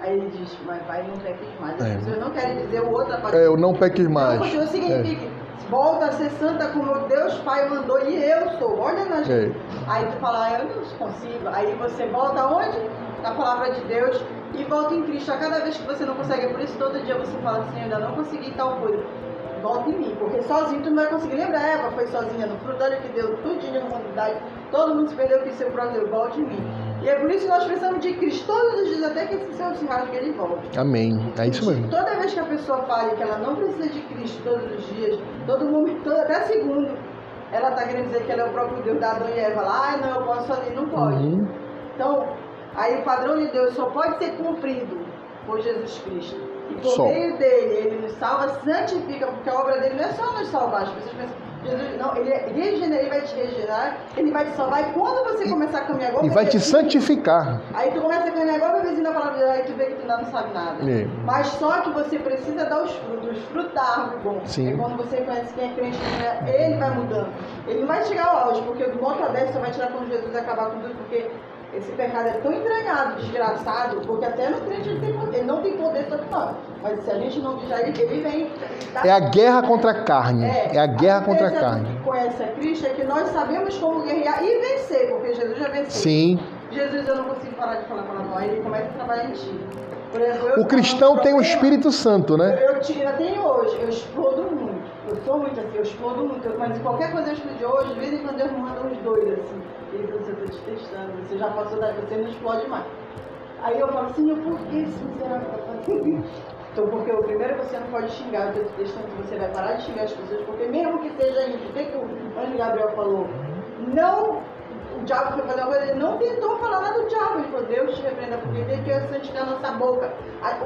Aí ele diz: mas vai e não peques mais. As é. pessoas não querem dizer o outro. É, eu não peques mais. Não, porque significa. É volta a ser santa como Deus Pai mandou e eu sou. Olha na gente. Aí tu fala, ah, eu não consigo. Aí você volta onde? Na palavra de Deus e volta em Cristo. A cada vez que você não consegue, é por isso todo dia você fala assim, eu ainda não consegui tal coisa. Volta em mim, porque sozinho tu não vai conseguir. Lembra Eva foi sozinha no fruto, olha que deu tudinho na humanidade, todo mundo se perdeu que seu próprio volte em mim. E é por isso que nós precisamos de Cristo todos os dias, até que esse seu se rasgue ele volte. Amém. É isso mesmo. Toda vez que a pessoa fale que ela não precisa de Cristo todos os dias, todo momento, até segundo, ela está querendo dizer que ela é o próprio Deus da Adão e Eva lá, ah, não, eu posso ali, não pode. Uhum. Então, aí o padrão de Deus só pode ser cumprido por Jesus Cristo. E por Só. meio dele, ele nos salva, santifica, porque a obra dele não é só nos salvar. As pessoas pensam, Jesus, não, ele, é regenera, ele vai te regenerar, ele vai te salvar. E quando você começar a caminhar igual E vai te santificar. Aí tu começa a caminhar igual a bebezinho da palavra de Deus, aí tu vê que tu ainda não sabe nada. É. Mas só que você precisa dar os frutos, os frutos da árvore bom. Sim. É quando você conhece quem é crente, ele vai mudando. Ele não vai chegar ao auge, porque do monte a 10 só vai tirar quando Jesus acabar com tudo, porque esse pecado é tão entranhado, desgraçado, porque até no crente ele, tem poder, ele não tem poder sobre nós. Mas se a gente não vigiar ele, ele vem. tá? É a guerra contra a carne. É a guerra contra a carne. que conhece a Cristo é que nós sabemos como guerrear e vencer, porque Jesus já venceu. Sim. Jesus, eu não consigo parar de falar palavrão. Aí ele começa a trabalhar em ti. Exemplo, eu O cristão tem o eu- Espírito Santo, né? Eu, eu te- ainda tenho hoje, eu explodo muito. Eu sou muito assim, eu explodo muito. Eu- Mas qualquer coisa eu explodi hoje, de vez em quando Deus me manda uns dois assim. Falou, você tá te testando, você já passou da você não explode mais. Aí eu falo, Senhor, por que esse miserável tá fazendo? Então, porque o primeiro você não pode xingar, te testando que você vai parar de xingar as pessoas, porque mesmo que seja isso, o que, que o anjo Gabriel falou? Não o diabo foi fazer uma coisa, ele não tentou falar nada do diabo. Ele falou, Deus te repreenda, porque ele quer santificar a nossa boca.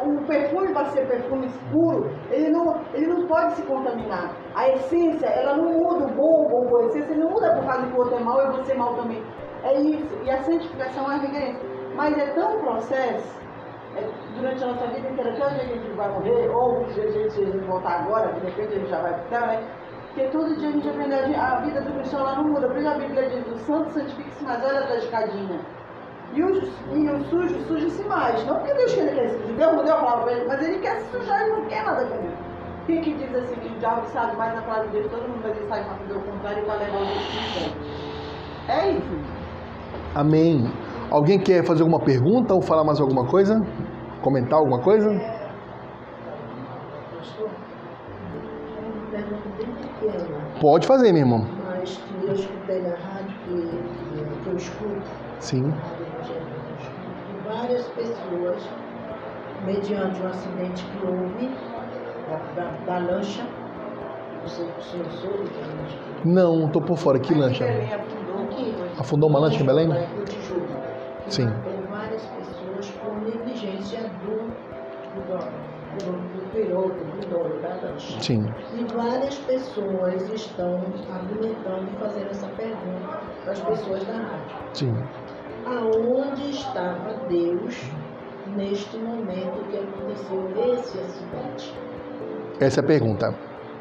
O perfume vai ser perfume puro, ele não, ele não pode se contaminar. A essência, ela não muda o bom, o bom, o. A essência não muda por causa que o outro é mau e você é mau também. É isso. E a santificação é a reverência. Mas é tão processo, é, durante a nossa vida inteira, o que a gente vai morrer, ou se a gente, voltar agora, de repente a gente já vai pro céu, né? Porque todo dia a gente aprende, a, a vida do cristão lá não muda. Por isso a Bíblia diz, o santo santifique-se mais, olha a tua escadinha. E o, e o sujo, suje-se mais. Não porque Deus quer que ele sujo, Deus mudou a palavra pra ele, mas ele quer se sujar e não quer nada com ele. Quem que diz assim, que o diabo sabe mais na palavra de Deus, todo mundo vai dizer, sai fazer o contrário e vai levar o Santo. É isso. Amém. Alguém quer fazer alguma pergunta ou falar mais alguma coisa? Comentar alguma coisa? Pastor, uma pergunta bem pequena, Pode fazer, meu irmão. mas que eu escutei na rádio, que, que eu escuto, Sim. na rádio evangélica que eu escuto, que várias pessoas, mediante um acidente que houve da, da, da lancha, você, o senhor soube que a lancha Não, tô por fora. Que lancha? Belém afundou. Aqui, Afundou uma lancha em Belém? Que Sim. matou várias pessoas por negligência do, do dono, piloto, da lancha. Sim. E várias pessoas estão argumentando e fazendo essa pergunta para as pessoas da rádio. Sim. Aonde estava Deus neste momento que aconteceu esse acidente? Essa é a pergunta.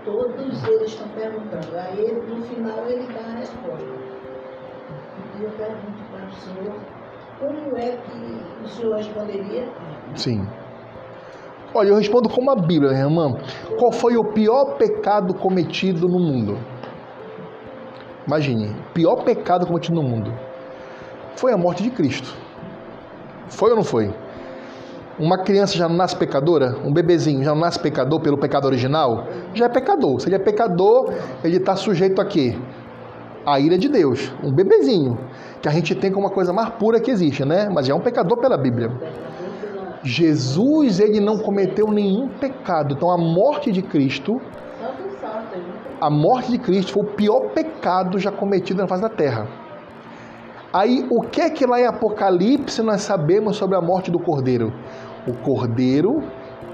Todos eles estão perguntando. Aí ele, no final ele dá a resposta. E eu pergunto para o senhor, como é que o senhor responderia? Sim. Olha, eu respondo como a Bíblia, minha irmã. Qual foi o pior pecado cometido no mundo? Imagine, pior pecado cometido no mundo foi a morte de Cristo. Foi ou não foi? Uma criança já nasce pecadora? Um bebezinho já nasce pecador pelo pecado original? Já é pecador. Se ele é pecador, ele está sujeito a quê? A ira de Deus. Um bebezinho, que a gente tem como uma coisa mais pura que existe, né? Mas já é um pecador pela Bíblia. Jesus, ele não cometeu nenhum pecado. Então a morte de Cristo, a morte de Cristo foi o pior pecado já cometido na face da terra. Aí, o que é que lá em Apocalipse nós sabemos sobre a morte do Cordeiro? O Cordeiro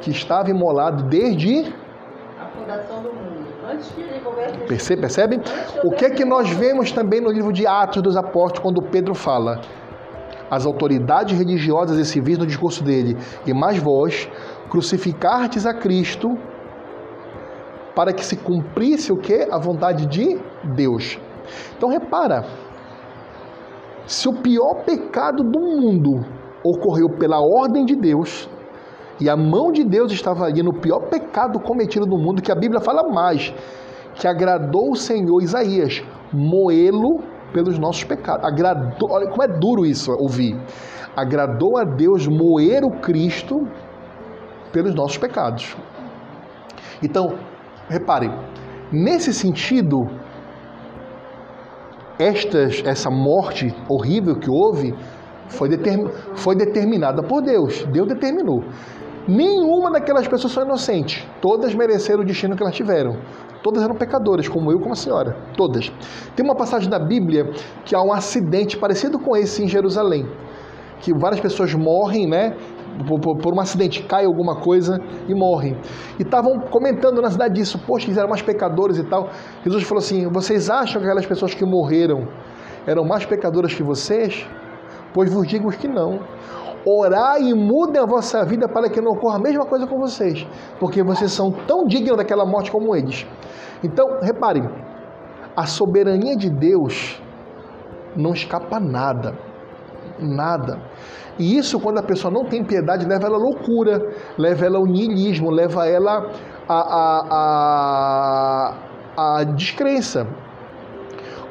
que estava imolado desde a fundação do mundo. Antes que ele Percebe? percebe? O que é que nós vemos também no livro de Atos dos Apóstolos, quando Pedro fala? As autoridades religiosas e civis no discurso dele, e mais vós, crucificastes a Cristo para que se cumprisse o que? A vontade de Deus. Então repara, se o pior pecado do mundo ocorreu pela ordem de Deus, e a mão de Deus estava ali no pior pecado cometido no mundo, que a Bíblia fala mais, que agradou o Senhor Isaías, moê-lo pelos nossos pecados. Agradou, olha como é duro isso ouvir. Agradou a Deus moer o Cristo pelos nossos pecados. Então, reparem, nesse sentido, estas, essa morte horrível que houve foi, determin, foi determinada por Deus. Deus determinou. Nenhuma daquelas pessoas são inocentes. Todas mereceram o destino que elas tiveram. Todas eram pecadoras, como eu como a senhora. Todas. Tem uma passagem da Bíblia que há um acidente parecido com esse em Jerusalém. Que várias pessoas morrem, né? por, um acidente, cai alguma coisa e morre. E estavam comentando na cidade disso, poxa, eles eram mais pecadores e tal. Jesus falou assim: vocês acham que aquelas pessoas que morreram eram mais pecadoras que vocês? Pois vos digo que não. Orai e mudem a vossa vida para que não ocorra a mesma coisa com vocês, porque vocês são tão dignos daquela morte como eles. Então, reparem, a soberania de Deus não escapa nada. Nada. E isso, quando a pessoa não tem piedade, leva ela à loucura, leva ela ao niilismo, leva ela à, à, à, à descrença.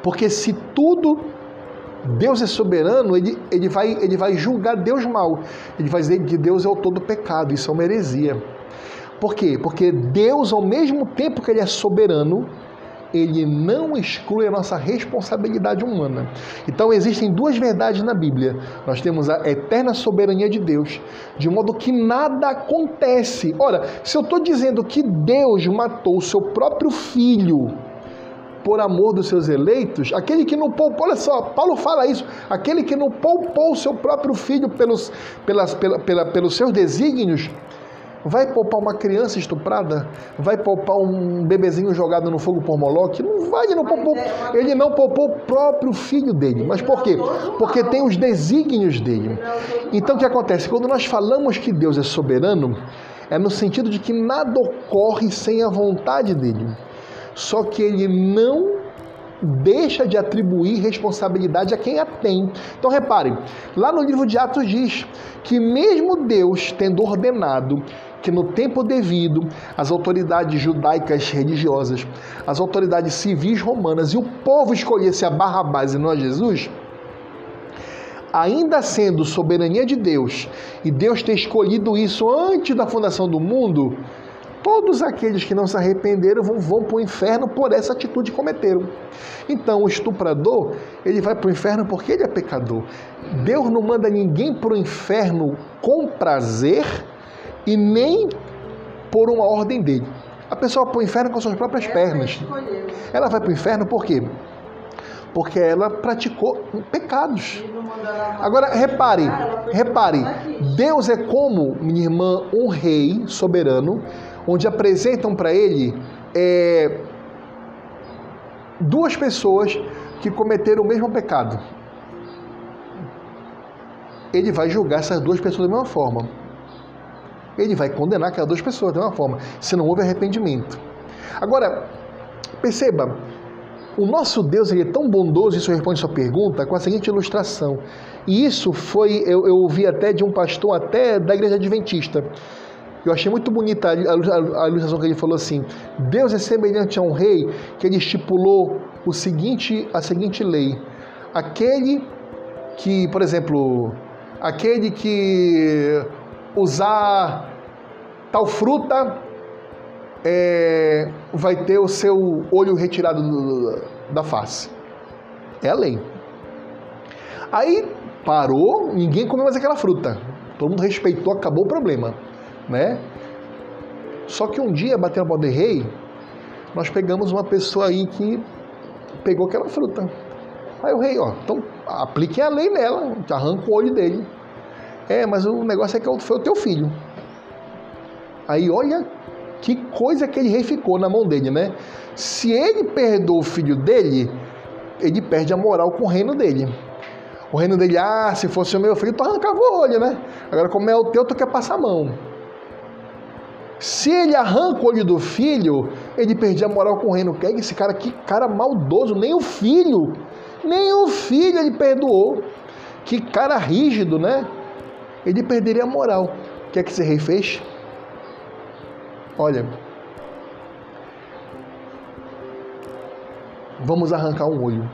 Porque se tudo Deus é soberano, ele, ele, vai, ele vai julgar Deus mal. Ele vai dizer que Deus é o todo pecado. Isso é uma heresia. Por quê? Porque Deus, ao mesmo tempo que ele é soberano, ele não exclui a nossa responsabilidade humana. Então existem duas verdades na Bíblia. Nós temos a eterna soberania de Deus, de modo que nada acontece. Ora, se eu estou dizendo que Deus matou o seu próprio filho por amor dos seus eleitos, aquele que não poupou, olha só, Paulo fala isso, aquele que não poupou o seu próprio filho pelos, pelas, pela, pela, pelos seus desígnios, Vai poupar uma criança estuprada? Vai poupar um bebezinho jogado no fogo por Moloque? Não vai, ele não poupou. É ele não poupou o próprio filho dele. Mas por quê? Porque tem os desígnios dele. Então o que acontece? Quando nós falamos que Deus é soberano, é no sentido de que nada ocorre sem a vontade dele. Só que ele não deixa de atribuir responsabilidade a quem a tem. Então reparem, lá no livro de Atos diz que mesmo Deus tendo ordenado que no tempo devido as autoridades judaicas religiosas, as autoridades civis romanas e o povo escolhesse a Barrabás e não a Jesus, ainda sendo soberania de Deus e Deus ter escolhido isso antes da fundação do mundo, todos aqueles que não se arrependeram vão, vão para o inferno por essa atitude que cometeram. Então, o estuprador, ele vai para o inferno porque ele é pecador. Deus não manda ninguém para o inferno com prazer e nem por uma ordem dele. A pessoa vai para o inferno com suas próprias pernas. Ela vai para o inferno por quê? Porque ela praticou pecados. Agora, repare, repare, Deus é como, minha irmã, um rei soberano, onde apresentam para ele é, duas pessoas que cometeram o mesmo pecado. Ele vai julgar essas duas pessoas da mesma forma ele vai condenar aquelas duas pessoas da mesma forma, se não houve arrependimento. Agora, perceba, o nosso Deus ele é tão bondoso, isso responde sua pergunta, com a seguinte ilustração. E isso foi, eu, eu ouvi até de um pastor, até da igreja adventista. Eu achei muito bonita a, ilustração que ele falou assim: Deus é semelhante a um rei que ele estipulou o seguinte, a seguinte lei: aquele que, por exemplo, aquele que usar tal fruta, é, vai ter o seu olho retirado do, da face. É a lei. Aí parou, ninguém comeu mais aquela fruta. Todo mundo respeitou, acabou o problema, né? Só que um dia, batendo a bola de rei, nós pegamos uma pessoa aí que pegou aquela fruta. Aí o rei, ó, então aplique a lei nela, arranca o olho dele. É, mas o negócio é que foi o teu filho. Aí olha que coisa que ele rei ficou na mão dele, né? Se ele perdoa o filho dele, ele perde a moral com o reino dele. O reino dele, ah, se fosse o meu filho, tu arrancava o olho, né? Agora, como é o teu, tu quer passar a mão. Se ele arranca o olho do filho, ele perde a moral com o reino. Que esse cara, que cara maldoso, nem o filho, nem o filho ele perdoou. Que cara rígido, né? ele perderia a moral. O que é que esse rei fez? Olha, vamos arrancar um olho.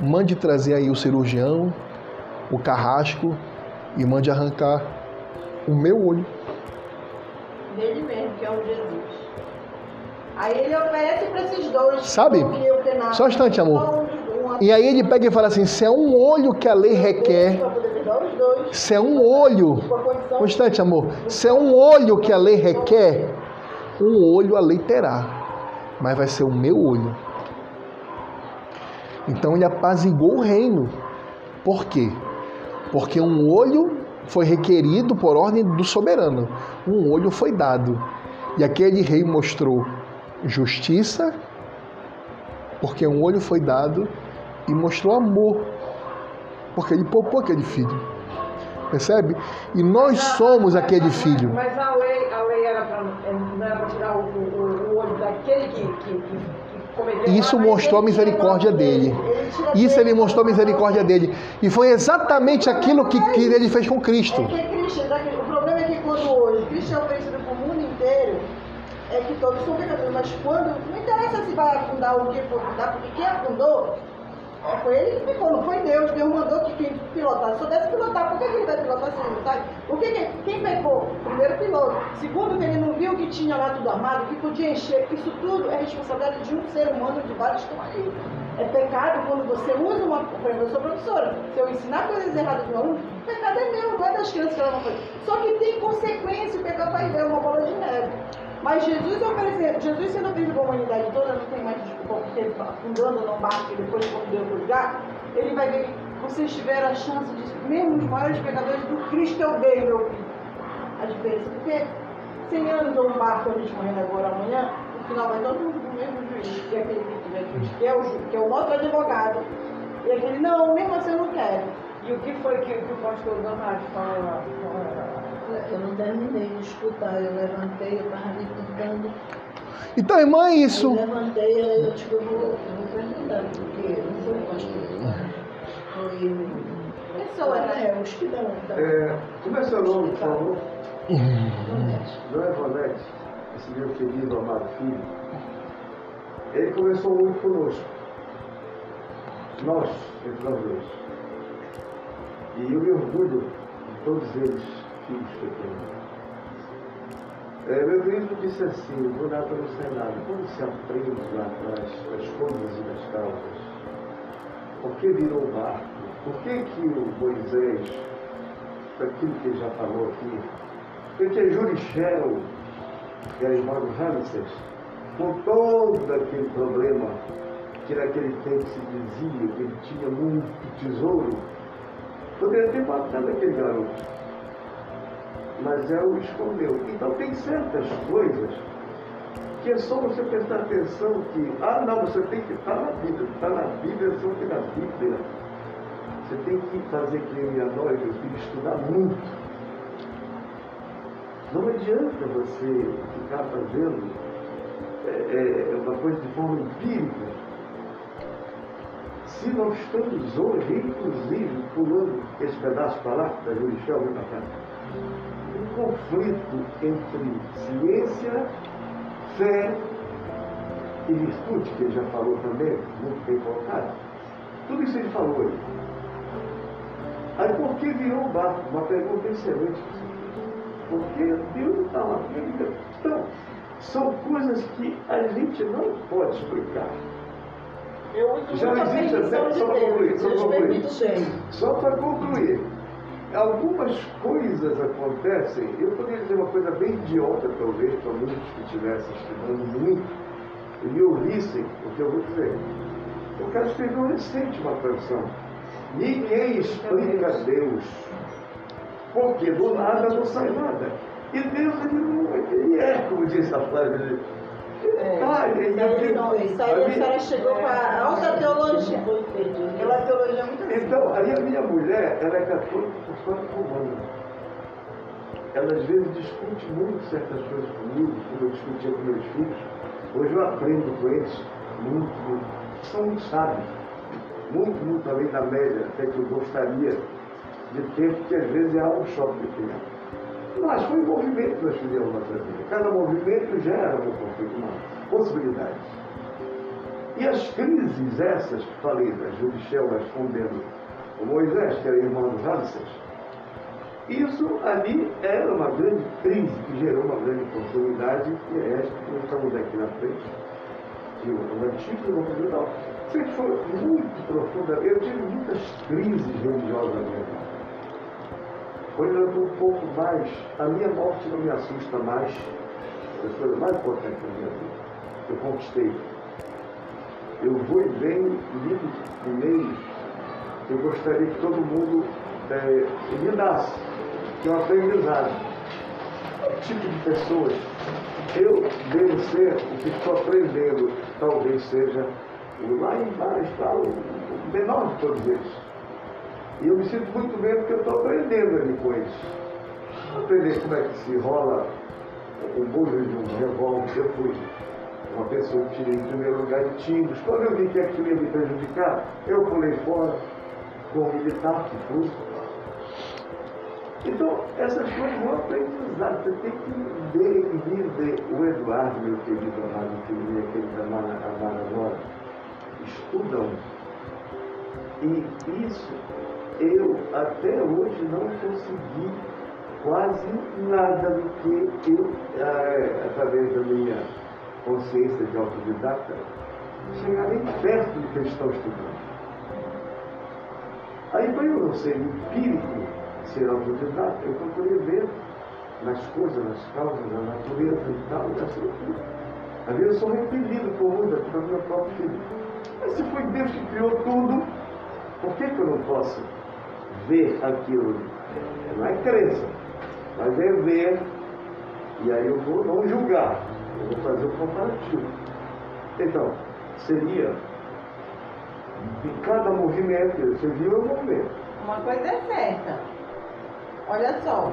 Mande trazer aí o cirurgião, o carrasco e mande arrancar o meu olho. Dele mesmo, que é o Jesus. Aí ele oferece para esses dois. Sabe? Só um instante, amor. E aí ele pega e fala assim: se é um olho que a lei requer se é um olho, um instante, amor. Se é um olho que a lei requer, um olho a lei terá, mas vai ser o meu olho. Então ele apazigou o reino. Por quê? Porque um olho foi requerido por ordem do soberano. Um olho foi dado. E aquele rei mostrou justiça, porque um olho foi dado, e mostrou amor, porque ele poupou aquele filho. Percebe? E nós somos aquele filho. Mas a lei, a lei era para para tirar o, o, o olho daquele que, que, que Isso mostrou a misericórdia dele. Isso ele mostrou a misericórdia dele. E foi exatamente aquilo que, que ele fez com Cristo. É que Cristo, o problema é que quando hoje Cristo é oferecido para o mundo inteiro, é que todos são pecadores, mas quando. Não interessa se vai afundar o que for afundar, porque quem afundou é, foi ele que ficou, não foi Deus. Deus mandou que quem pilotasse soubesse pilotar. Por que ele vai pilotar se não sabe? Por que que, quem pecou? Primeiro piloto. Segundo, que ele não viu que tinha lá tudo armado, que podia encher. Isso tudo é responsabilidade de um ser humano de vários estão ali. É pecado quando você usa uma. Por exemplo, eu sou professora. Se eu ensinar coisas erradas para um aluno, o pecado é meu, não é das crianças que ela vão fazer. Só que tem consequência, o pecado vai ver uma bola de neve. Mas Jesus oferecendo, Jesus sendo oferecido para a humanidade toda, não tem mais desculpa, porque está afundando no barco e depois Deus for lugar, ele vai ver vocês tiveram a chance de, mesmo os maiores pecadores, do Cristo eu dei, meu filho. A diferença, porque 100 anos ou um barco a gente morrendo agora amanhã, no final vai todo mundo pro mesmo juiz, que é aquele que tiver juiz, que é o, ju- que é o nosso advogado. E aquele, não, mesmo assim eu não quero. E o que foi que, que o pastor Leonardo falou lá? Eu não terminei de escutar, eu levantei, eu estava ali tentando. Então, irmã, é isso. Eu levantei, eu digo, eu vou, eu vou perguntar, porque não foi o pastor. Foi Esse é o é, os que dão. dão. É, como é seu nome, por favor? Honete. João Ivonete, esse meu querido, amado filho. Ele começou muito conosco. Nós, entre nós dois. E eu me orgulho de todos eles, que eu tenho. É, meu querido disse assim, do nada não sai nada. Quando se aprende lá atrás das coisas e das causas, por que virou barco? Por que que o Moisés, daquilo que ele já falou aqui, por que Jurixel, que era irmão do Ramsés, com todo aquele problema que naquele tempo se dizia que ele tinha muito tesouro, poderia ter matado aquele garoto. Mas ela o escondeu. Então tem certas coisas que é só você prestar atenção que, ah não, você tem que estar na Bíblia, está na Bíblia, só que na Bíblia. Você tem que fazer que eu e nós, meu filho, estudar muito. Não adianta você ficar fazendo é, é, uma coisa de forma empírica. Se nós estamos hoje, inclusive, pulando esse pedaço para lá, da Jurixel, vem para cá, conflito entre ciência, fé e virtude, que ele já falou também, muito bem colocado. Tudo isso ele falou aí. Aí por que virou o barco? Uma pergunta excelente. Porque Deus não está lá. Então, são coisas que a gente não pode explicar. Eu Já existe até, só para concluir, Deus. só para concluir. Só para concluir, algumas coisas acontecem, eu poderia dizer uma coisa bem idiota, talvez, para muitos que estivessem estudando muito e me ouvissem o que eu vou dizer. Eu quero escrever um recente uma canção. Ninguém explica Deus. Porque do nada não sai nada. E Deus, ele, não, ele é, como disse a Flávia, ele, ele tá, ele, ele, não, isso aí a senhora chegou com a alta teologia. Aquela teologia muito assim. Então, aí a minha mulher, ela é católica por fora comando. Ela às vezes discute muito certas coisas comigo, como eu discutia com meus filhos. Hoje eu aprendo com eles muito, muito. São muito sábios. Muito, muito além da média, até que eu gostaria de ter, porque às vezes é algo choque de criar. Mas foi um movimento que nós fizemos na nossa vida. Cada movimento gera um conflito, uma possibilidade. E as crises essas falei da Judicial respondendo o Moisés, que era irmão do Ramsés, isso ali era uma grande crise que gerou uma grande oportunidade, que é esta que nós estamos aqui na frente, que o o antigo e o novo Sempre foi muito profunda. Eu tive muitas crises religiosas na minha vida. Hoje eu estou um pouco mais, a minha morte não me assusta mais, a coisa mais importante da minha vida. Eu conquistei. Eu vou e venho, lido e-mails. Eu gostaria que todo mundo eh, lidasse que é um aprendizado. Que tipo de pessoas eu devo ser o que estou aprendendo, talvez seja o lá embaixo, está o menor de todos eles. E eu me sinto muito bem porque eu estou aprendendo ali com eles. Aprender como é que se rola o bullying de um revólver. Eu fui uma pessoa que tirei em primeiro lugar de tiros. Quando eu vi que aquilo ia me prejudicar, eu pulei fora com o militar que fui. Então, essas coisas vão aprendizado. Você tem que ver e viver. O Eduardo, meu querido amado filho, aquele da Amara Nova, estudam. E isso eu até hoje não consegui quase nada do que eu, é, através da minha consciência de autodidata, chegar nem perto do que eles estão estudando. Aí, para eu não ser empírico, ser autodidata, eu procurei ver nas coisas, nas causas, na natureza e tal, e assim tudo. Às vezes eu sou repelido por muita para meu próprio filho. Mas se foi Deus que criou tudo, por que, que eu não posso ver aquilo? Não é crença, mas é ver, e aí eu vou não julgar, eu vou fazer o comparativo. Então, seria em cada movimento, você viu o movimento. Uma coisa é certa. Olha só,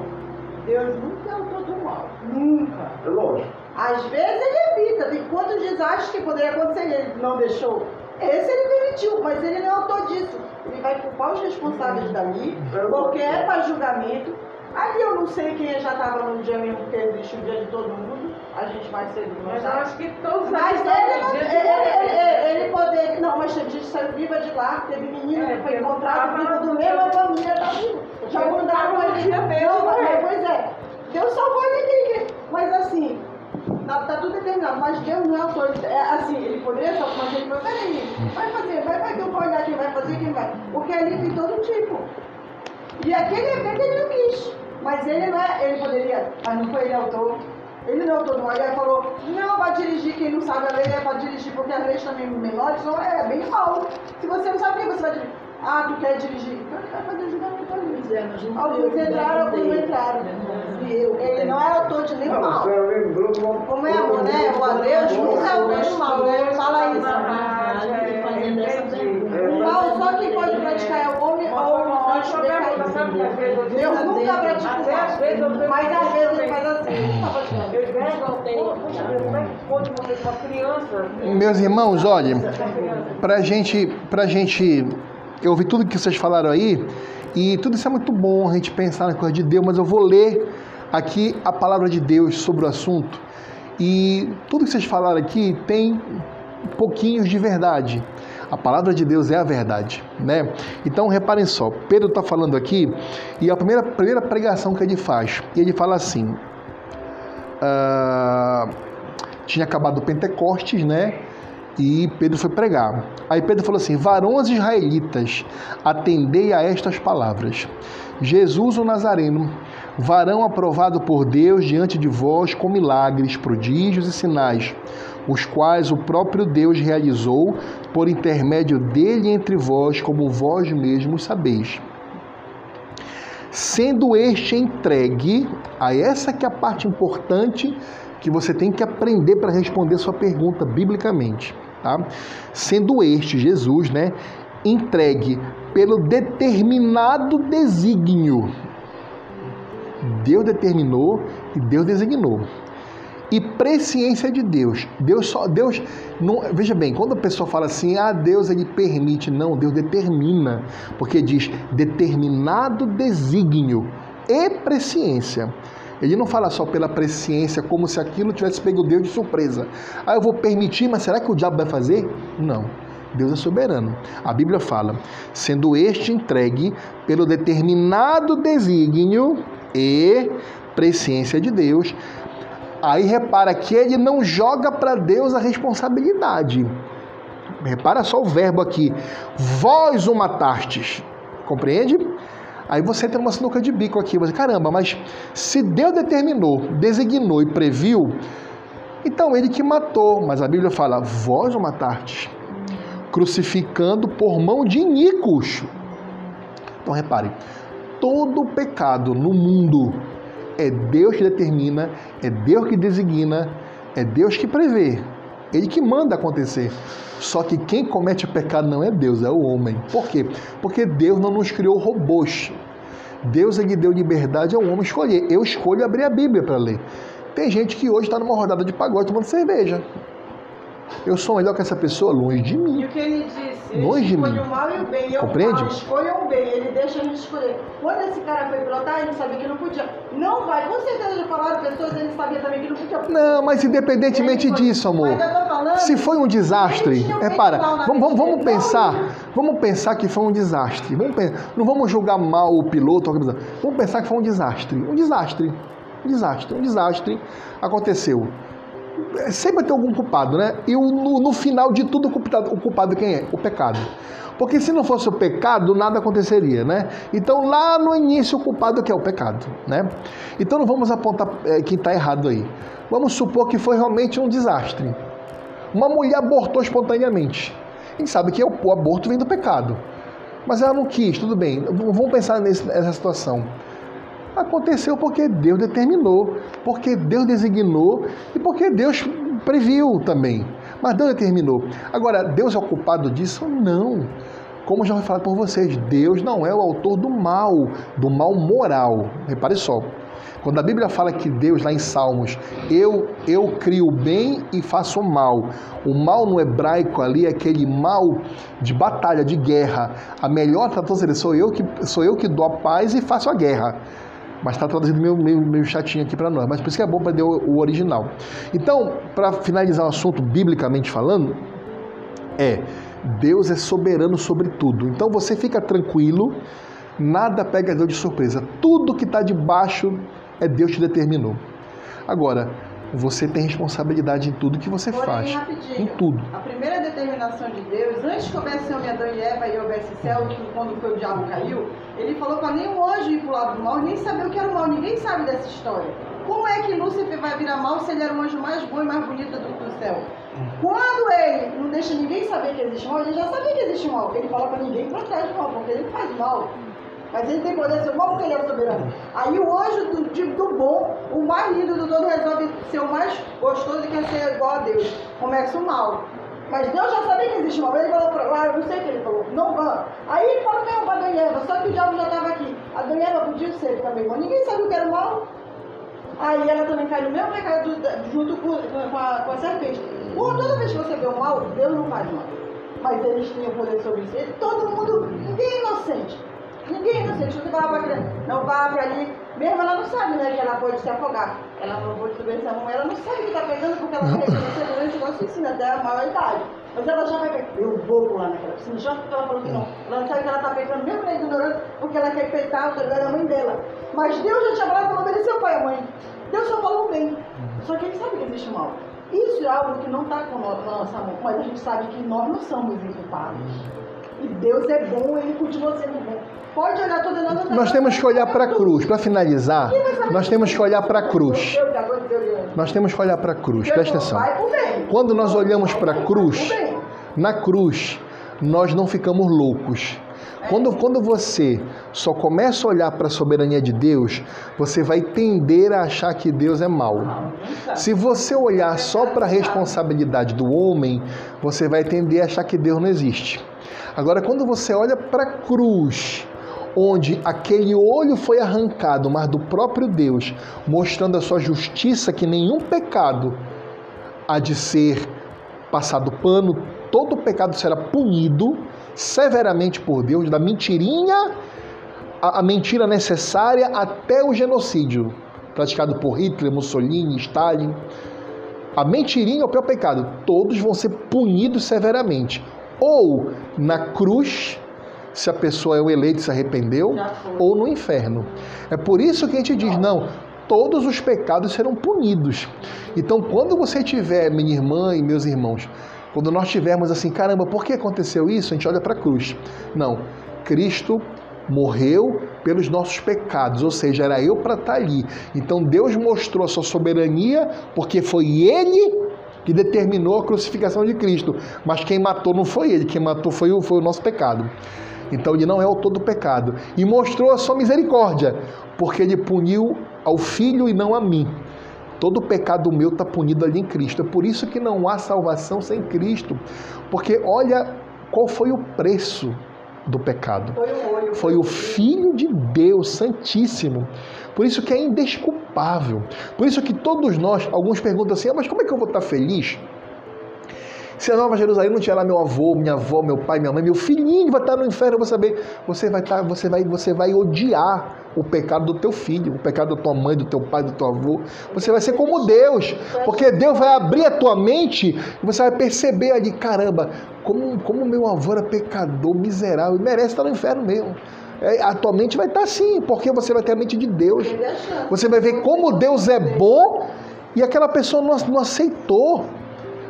Deus nunca é autor do mal. Nunca. É lógico. Às vezes ele evita. Tem quantos desastres que poderia acontecer e ele não deixou? Esse ele permitiu, mas ele não é autor disso. Ele vai culpar os responsáveis dali, porque é para julgamento. Ali eu não sei quem já estava no dia mesmo, porque existe o dia de todo mundo. A gente mais cedo não Mas eu acho que todos Mas ele, não, ele, ele, ele, ele poderia. Não, mas teve gente saiu viva de lá, teve menina É, que foi porque encontrada tava- viva do mesmo, a família tá viva. Já mandaram ele. né? pois é. Deus salvou ninguém. Mas assim, tá, tá tudo determinado. Mas Deus não é autor. É, assim, ele poderia salvar, mas ele falou, peraí, vai fazer, vai, vai que eu vou olhar quem vai fazer, quem vai. Porque ali tem todo tipo. E aquele evento ele não quis. Mas ele não é, ele poderia, mas não foi ele autor. Ele não é autor do mal. Ele falou, não vai dirigir quem não sabe a lei, é para dirigir, porque as leis também menores são é bem mal. Se você não sabe quem você vai dirigir. Ah, tu quer dirigir? Então ele vai fazer julgamento é, não fui Alguns entraram, alguns não entraram. Não eu Ele não é autor de nenhum Não, mal. Como é amor, né? O a Deus nunca é autor do mal, né? Ele fala isso. Fazendo essa só quem pode praticar é o homem ou o anjo decaído. Deus nunca Mas às vezes ele faz assim. Praticando. Eu vejo, puxa, como que pode você com uma criança? Meus irmãos, criança. pra gente, pra gente, eu ouvi tudo que vocês falaram aí e tudo isso é muito bom a gente pensar na coisa de Deus, mas eu vou ler aqui a palavra de Deus sobre o assunto e tudo que vocês falaram aqui tem pouquinhos de verdade. A palavra de Deus é a verdade, né? Então reparem só, Pedro está falando aqui e a primeira, primeira pregação que ele faz, e ele fala assim: ah, tinha acabado o Pentecostes, né? E Pedro foi pregar. Aí Pedro falou assim: Varões israelitas, atendei a estas palavras. Jesus o Nazareno, varão aprovado por Deus diante de vós com milagres, prodígios e sinais, os quais o próprio Deus realizou por intermédio dele entre vós, como vós mesmos sabeis sendo este entregue, a essa que é a parte importante que você tem que aprender para responder sua pergunta biblicamente, tá? Sendo este Jesus, né, entregue pelo determinado desígnio. Deus determinou e Deus designou. E presciência de Deus. Deus só Deus não, veja bem, quando a pessoa fala assim: "Ah, Deus ele permite", não, Deus determina, porque diz determinado desígnio e presciência. Ele não fala só pela presciência como se aquilo tivesse pego Deus de surpresa. Ah, eu vou permitir, mas será que o diabo vai fazer? Não. Deus é soberano. A Bíblia fala: sendo este entregue pelo determinado desígnio e presciência de Deus. Aí repara que ele não joga para Deus a responsabilidade. Repara só o verbo aqui: vós o matastes. Compreende? Aí você tem uma sinuca de bico aqui. Você, caramba, mas se Deus determinou, designou e previu, então ele que matou. Mas a Bíblia fala: vós o matastes, crucificando por mão de iníquos. Então reparem, todo pecado no mundo é Deus que determina, é Deus que designa, é Deus que prevê, Ele que manda acontecer. Só que quem comete pecado não é Deus, é o homem. Por quê? Porque Deus não nos criou robôs. Deus é que deu liberdade ao homem escolher. Eu escolho abrir a Bíblia para ler. Tem gente que hoje está numa rodada de pagode tomando cerveja. Eu sou melhor que essa pessoa longe de mim. E o que ele disse? Longe de ele mim. o mal e o bem. Eu Compreende? falo, escolha o bem. Ele deixa a gente escolher. Quando esse cara foi brotar, ele sabia que não podia. Não vai. Com certeza já falaram pessoas, ele sabia também que não podia. Não, mas independentemente Ele foi- disso, amor. Falando, Se foi um desastre, repara, vamos, vamos, vamos pensar, vamos pensar que foi um desastre. Vamos pen- não vamos julgar mal o piloto, vamos pensar que foi um desastre. Um desastre. Um desastre. Um desastre aconteceu. É, Sempre ter algum culpado, né? E no, no final de tudo, o culpado, o culpado quem é? O pecado. Porque se não fosse o pecado, nada aconteceria, né? Então lá no início o culpado que é o pecado, né? Então não vamos apontar é, quem está errado aí. Vamos supor que foi realmente um desastre. Uma mulher abortou espontaneamente. A gente sabe que o o aborto vem do pecado. Mas ela não quis, tudo bem. Vamos pensar nessa situação. Aconteceu porque Deus determinou, porque Deus designou e porque Deus previu também. Mas Deus determinou. Agora, Deus é o culpado disso? Não. Como já foi falado por vocês, Deus não é o autor do mal, do mal moral. Repare só. Quando a Bíblia fala que Deus, lá em Salmos, eu, eu crio o bem e faço o mal. O mal no hebraico ali é aquele mal de batalha, de guerra. A melhor tradução seria, sou eu que, sou eu que dou a paz e faço a guerra. Mas está traduzido meio, meio, meio chatinho aqui para nós. Mas por isso que é bom para ter o, o original. Então, para finalizar o assunto, biblicamente falando, é Deus é soberano sobre tudo. Então você fica tranquilo, nada pega Deus de surpresa. Tudo que está debaixo é Deus que determinou. Agora, você tem responsabilidade em tudo que você Porém, faz. rapidinho. Em tudo. A primeira determinação de Deus, antes que houvesse homem, Adão e Eva e houvesse céu, quando foi o diabo caiu, ele falou para nenhum anjo ir pro lado do mal, nem saber o que era o mal. Ninguém sabe dessa história. Como é que Lúcifer vai virar mal se ele era o anjo mais bom e mais bonito do, do céu? Quando ele não deixa ninguém saber que existe mal, ele já sabia que existe mal. Ele fala para ninguém para trás do mal, porque ele faz mal. Mas ele tem poder de ser mal porque ele é soberano. Aí o anjo do, de- do bom, o mais lindo do todo, resolve ser o mais gostoso e quer ser igual a Deus. Começa o mal. Mas Deus já sabia que existe mal. Ele falou pra lá, eu não sei o que ele falou. Não vá. Aí ele falou era para Adão e Eva, só que o diabo já estava aqui. Adão e Eva podia ser também, mas ninguém sabia o que era o mal. Aí ela também cai no mesmo pecado do- junto com, com a, com a serpente. Por toda vez que você vê o mal, Deus não faz mal. Mas eles tinham poder sobre isso. Todo mundo, ninguém é inocente. Ninguém é inocente. Você vai pra criança, não vai pra ali. Mesmo ela não sabe, né, que ela pode se afogar. Ela não pode mão, ela não sabe que tá pegando porque ela vai reconhecer durante o nosso ensino, até a maior idade. Mas ela já vai pegar, eu vou pular naquela piscina, já porque ela falou que não. Ela não sabe que ela tá pegando, mesmo ela ignorando, porque ela quer peitar a autoridade da mãe dela. Mas Deus já tinha falado que não obedeceu o pai e a mãe. Deus só falou o bem. Só que ele sabe que existe o mal. Isso é algo que não está na nossa mão, mas a gente sabe que nós não somos inculpados. E Deus é bom, ele continua sendo bom. Pode olhar toda a nossa Nós temos que olhar para a cruz. Para finalizar, nós temos que olhar para a cruz. Nós temos que olhar para a cruz. Presta atenção. Quando nós olhamos para a cruz, na cruz, nós não ficamos loucos. Quando, quando você só começa a olhar para a soberania de Deus, você vai tender a achar que Deus é mau. Se você olhar só para a responsabilidade do homem, você vai tender a achar que Deus não existe. Agora, quando você olha para a cruz, onde aquele olho foi arrancado, mas do próprio Deus, mostrando a sua justiça, que nenhum pecado há de ser passado pano, todo pecado será punido severamente por Deus, da mentirinha, a, mentira necessária até o genocídio praticado por Hitler, Mussolini, Stalin. A mentirinha é o pior pecado. Todos vão ser punidos severamente. Ou na cruz, se a pessoa é o eleito e se arrependeu, ou no inferno. É por isso que a gente diz, não, todos os pecados serão punidos. Então, quando você tiver, minha irmã e meus irmãos, quando nós tivermos assim, caramba, por que aconteceu isso? A gente olha para a cruz. Não, Cristo morreu pelos nossos pecados, ou seja, era eu para estar ali. Então Deus mostrou a sua soberania, porque foi Ele que determinou a crucificação de Cristo. Mas quem matou não foi Ele, quem matou foi o, foi o nosso pecado. Então ele não é autor do pecado. E mostrou a sua misericórdia, porque ele puniu ao filho e não a mim. Todo pecado meu está punido ali em Cristo. É por isso que não há salvação sem Cristo. Porque olha qual foi o preço do pecado. Foi o olho. Foi o Filho de Deus Santíssimo. Por isso que é indesculpável. Por isso que todos nós, alguns perguntam assim, ah, mas como é que eu vou estar feliz? Se a Nova Jerusalém não tinha lá meu avô, minha avó, meu pai, minha mãe, meu filhinho vai estar no inferno, eu vou saber. Você vai estar, você vai, você vai odiar o pecado do teu filho, o pecado da tua mãe, do teu pai, do teu avô. Você vai ser como Deus, porque Deus vai abrir a tua mente e você vai perceber ali, caramba, como, como meu avô era pecador, miserável, merece estar no inferno mesmo. É, a tua mente vai estar assim, porque você vai ter a mente de Deus. Você vai ver como Deus é bom e aquela pessoa não, não aceitou.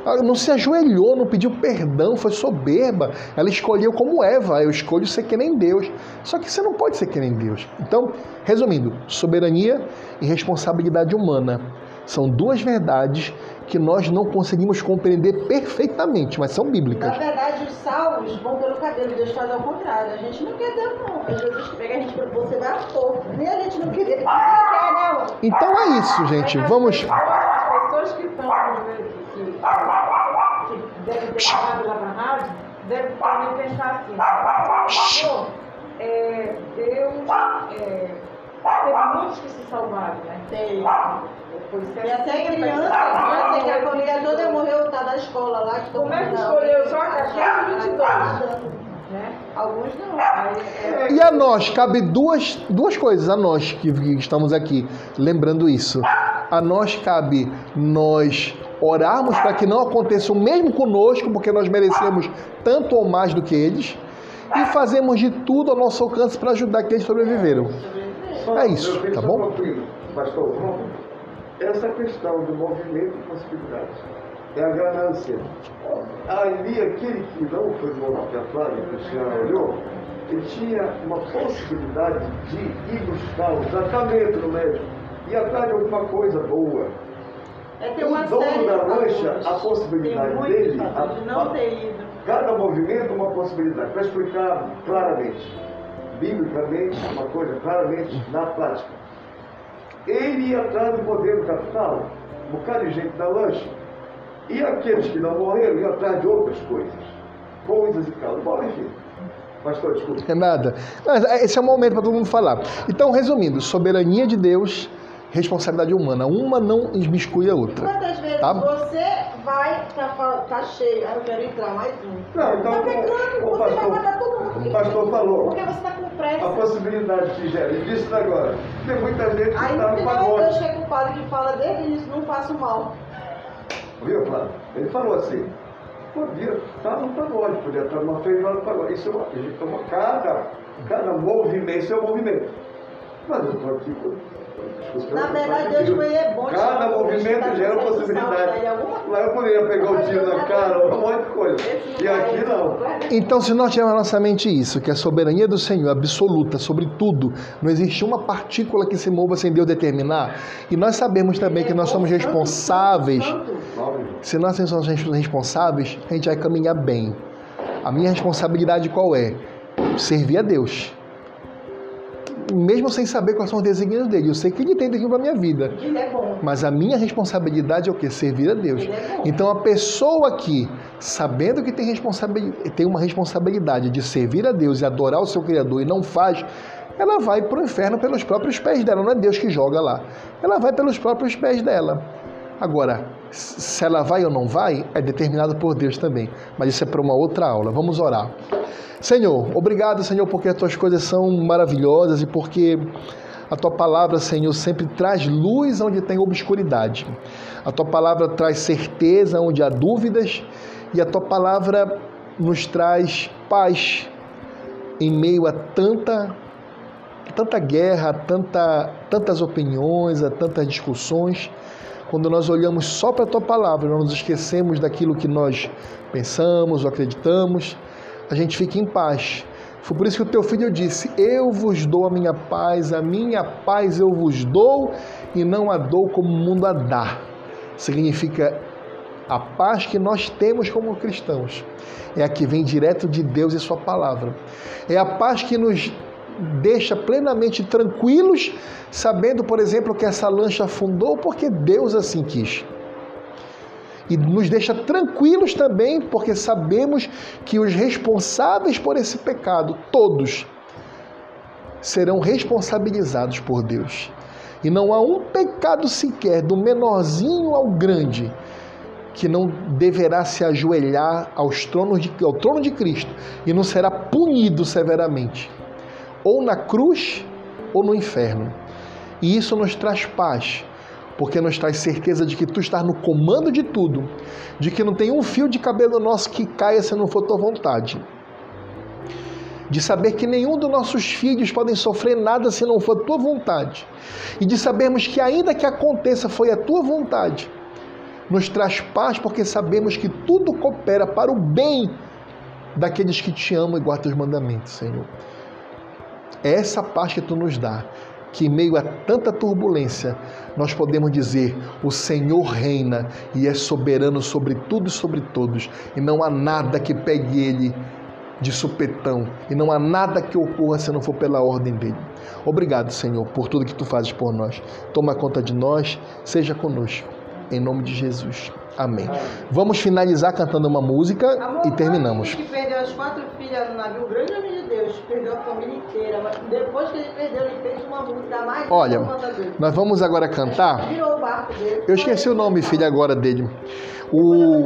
Ela não se ajoelhou, não pediu perdão, foi soberba. Ela escolheu como Eva, eu escolho ser que nem Deus. Só que você não pode ser que nem Deus. Então, resumindo, soberania e responsabilidade humana são duas verdades que nós não conseguimos compreender perfeitamente, mas são bíblicas. Na verdade, os salvos vão pelo cabelo, Deus faz ao contrário. A gente não quer Deus, não. Às vezes pega a gente pelo você vai a pouco. Nem a gente não quer, não quer, não. Então é isso, gente. Vamos. As pessoas que estão, que, devem ter parado lá na rádio, devem também pensar assim, pô, é, Deus é, teve muitos que se salvaram, né? Tem. E até criança, criança que a família toda morreu, tá da escola lá. Que Como é que escolheu só aqueles 22? né? Alguns não. É, E a nós cabe duas, duas coisas, a nós que que estamos aqui, lembrando isso. A nós cabe nós orarmos para que não aconteça o mesmo conosco, porque nós merecemos tanto ou mais do que eles, e fazemos de tudo ao nosso alcance para ajudar que eles sobreviveram. É isso, tá bom? Pastor. Essa questão do movimento e possibilidades é a ganância. Ali, aquele que não foi morto, que a Flávia Cristiana olhou, ele tinha uma possibilidade de ir buscar o tratamento no médico, ir atrás de alguma coisa boa. É ter O uma dono série da de lancha, a possibilidade dele, fatores de a- não a- ter ido. Cada movimento uma possibilidade. Para explicar claramente, biblicamente, uma coisa, claramente, na prática. Ele atrás do poder do capital, um bocado de gente na lancha. E aqueles que não morreram iam atrás de outras coisas. Coisas e tal. Bom, enfim. Pastor, desculpa. É nada. Esse é o momento para todo mundo falar. Então, resumindo, soberania de Deus, responsabilidade humana. Uma não esmiscui a outra. Quantas vezes Tá. você vai, tá, tá cheio, ah, eu quero entrar mais um. Não, então, tá o- pegando, o você vai pastor- matar todo mundo. o pastor falou. Porque você tá com pressa. A possibilidade que gera. Ele disse agora. Tem muita gente que Aí está no final é Deus pagode. que é culpado que fala desde o início, não faço mal. Viu, Flávio? Ele falou assim, podia estar no pagode, podia estar numa feijoada no pagode. Isso é uma, isso cada, cada movimento, isso é um movimento. Mas eu estou aqui. Na verdade, Deus foi é bom. Cada movimento gera possibilidade. coisa. Lá eu poderia pegar o tiro na cara, um monte de coisa. E aqui não. Então, se nós tivermos na nossa mente isso, que a soberania do Senhor é absoluta sobre tudo, não existe uma partícula que se mova sem Deus determinar, e nós sabemos também que nós somos Santo, responsáveis, se nós somos responsáveis, a gente vai caminhar bem. A minha responsabilidade qual é? Servir a Deus. Mesmo sem saber quais são os desígnios dele, eu sei que ele tem desígnio para minha vida. É. Mas a minha responsabilidade é o que? Servir a Deus. É. Então a pessoa que, sabendo que tem, responsabil- tem uma responsabilidade de servir a Deus e adorar o seu Criador e não faz, ela vai para o inferno pelos próprios pés dela. Não é Deus que joga lá. Ela vai pelos próprios pés dela. Agora, se ela vai ou não vai, é determinado por Deus também. Mas isso é para uma outra aula. Vamos orar. Senhor, obrigado, Senhor, porque as tuas coisas são maravilhosas e porque a tua palavra, Senhor, sempre traz luz onde tem obscuridade. A tua palavra traz certeza onde há dúvidas e a tua palavra nos traz paz em meio a tanta tanta guerra, a tanta, tantas opiniões, a tantas discussões. Quando nós olhamos só para a tua palavra, nós nos esquecemos daquilo que nós pensamos ou acreditamos, a gente fica em paz. Foi por isso que o teu filho disse: Eu vos dou a minha paz, a minha paz eu vos dou e não a dou como o mundo a dá. Significa A paz que nós temos como cristãos é a que vem direto de Deus e Sua palavra. É a paz que nos deixa plenamente tranquilos, sabendo, por exemplo, que essa lancha afundou porque Deus assim quis. E nos deixa tranquilos também, porque sabemos que os responsáveis por esse pecado, todos, serão responsabilizados por Deus. E não há um pecado sequer, do menorzinho ao grande, que não deverá se ajoelhar aos tronos de, ao trono de Cristo e não será punido severamente, ou na cruz ou no inferno. E isso nos traz paz, porque nos traz certeza de que tu estás no comando de tudo, de que não tem um fio de cabelo nosso que caia se não for tua vontade. De saber que nenhum dos nossos filhos podem sofrer nada se não for tua vontade. E de sabermos que, ainda que aconteça, foi a tua vontade nos traz paz porque sabemos que tudo coopera para o bem daqueles que te amam e guardam os mandamentos, Senhor. É essa paz que tu nos dá, que em meio a tanta turbulência, nós podemos dizer: o Senhor reina e é soberano sobre tudo e sobre todos, e não há nada que pegue ele de supetão, e não há nada que ocorra se não for pela ordem dele. Obrigado, Senhor, por tudo que tu fazes por nós. Toma conta de nós, seja conosco em nome de Jesus. Amém. Vamos finalizar cantando uma música Amor, e terminamos. que perdeu as quatro filhas no navio, grande amigo de Deus, perdeu a família inteira, mas depois que ele perdeu, ele fez uma música mais Olha, nós vamos agora cantar. Virou o barco dele. Eu esqueci o nome, filha, agora dele. O.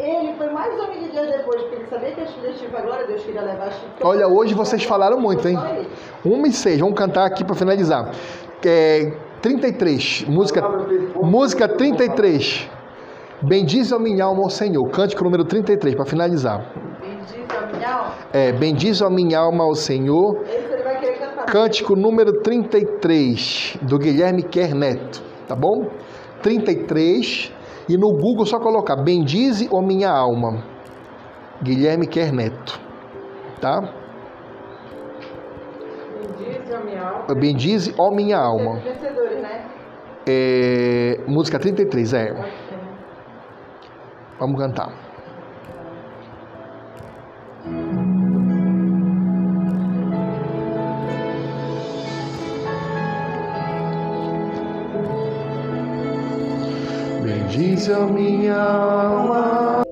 Ele foi mais homem de Deus depois, porque ele sabia que as filhas tinham a glória, Deus queria levar as filhas. Olha, hoje vocês falaram muito, hein? Uma e seis. Vamos cantar aqui para finalizar. É 33, música música 33. Bendize a minha alma ao Senhor. Cântico número 33 para finalizar. Bendiz a minha alma. É, bendize a minha alma ao Senhor. Esse ele vai querer cantar. Cântico número 33, do Guilherme Quer Neto, tá bom? 33, e no Google só colocar Bendize ou Minha Alma, Guilherme Quer Neto, tá? Bendize a minha alma. Bendize ou Minha Alma. Né? É, música 33, é. Vamos cantar. Bendize a minha alma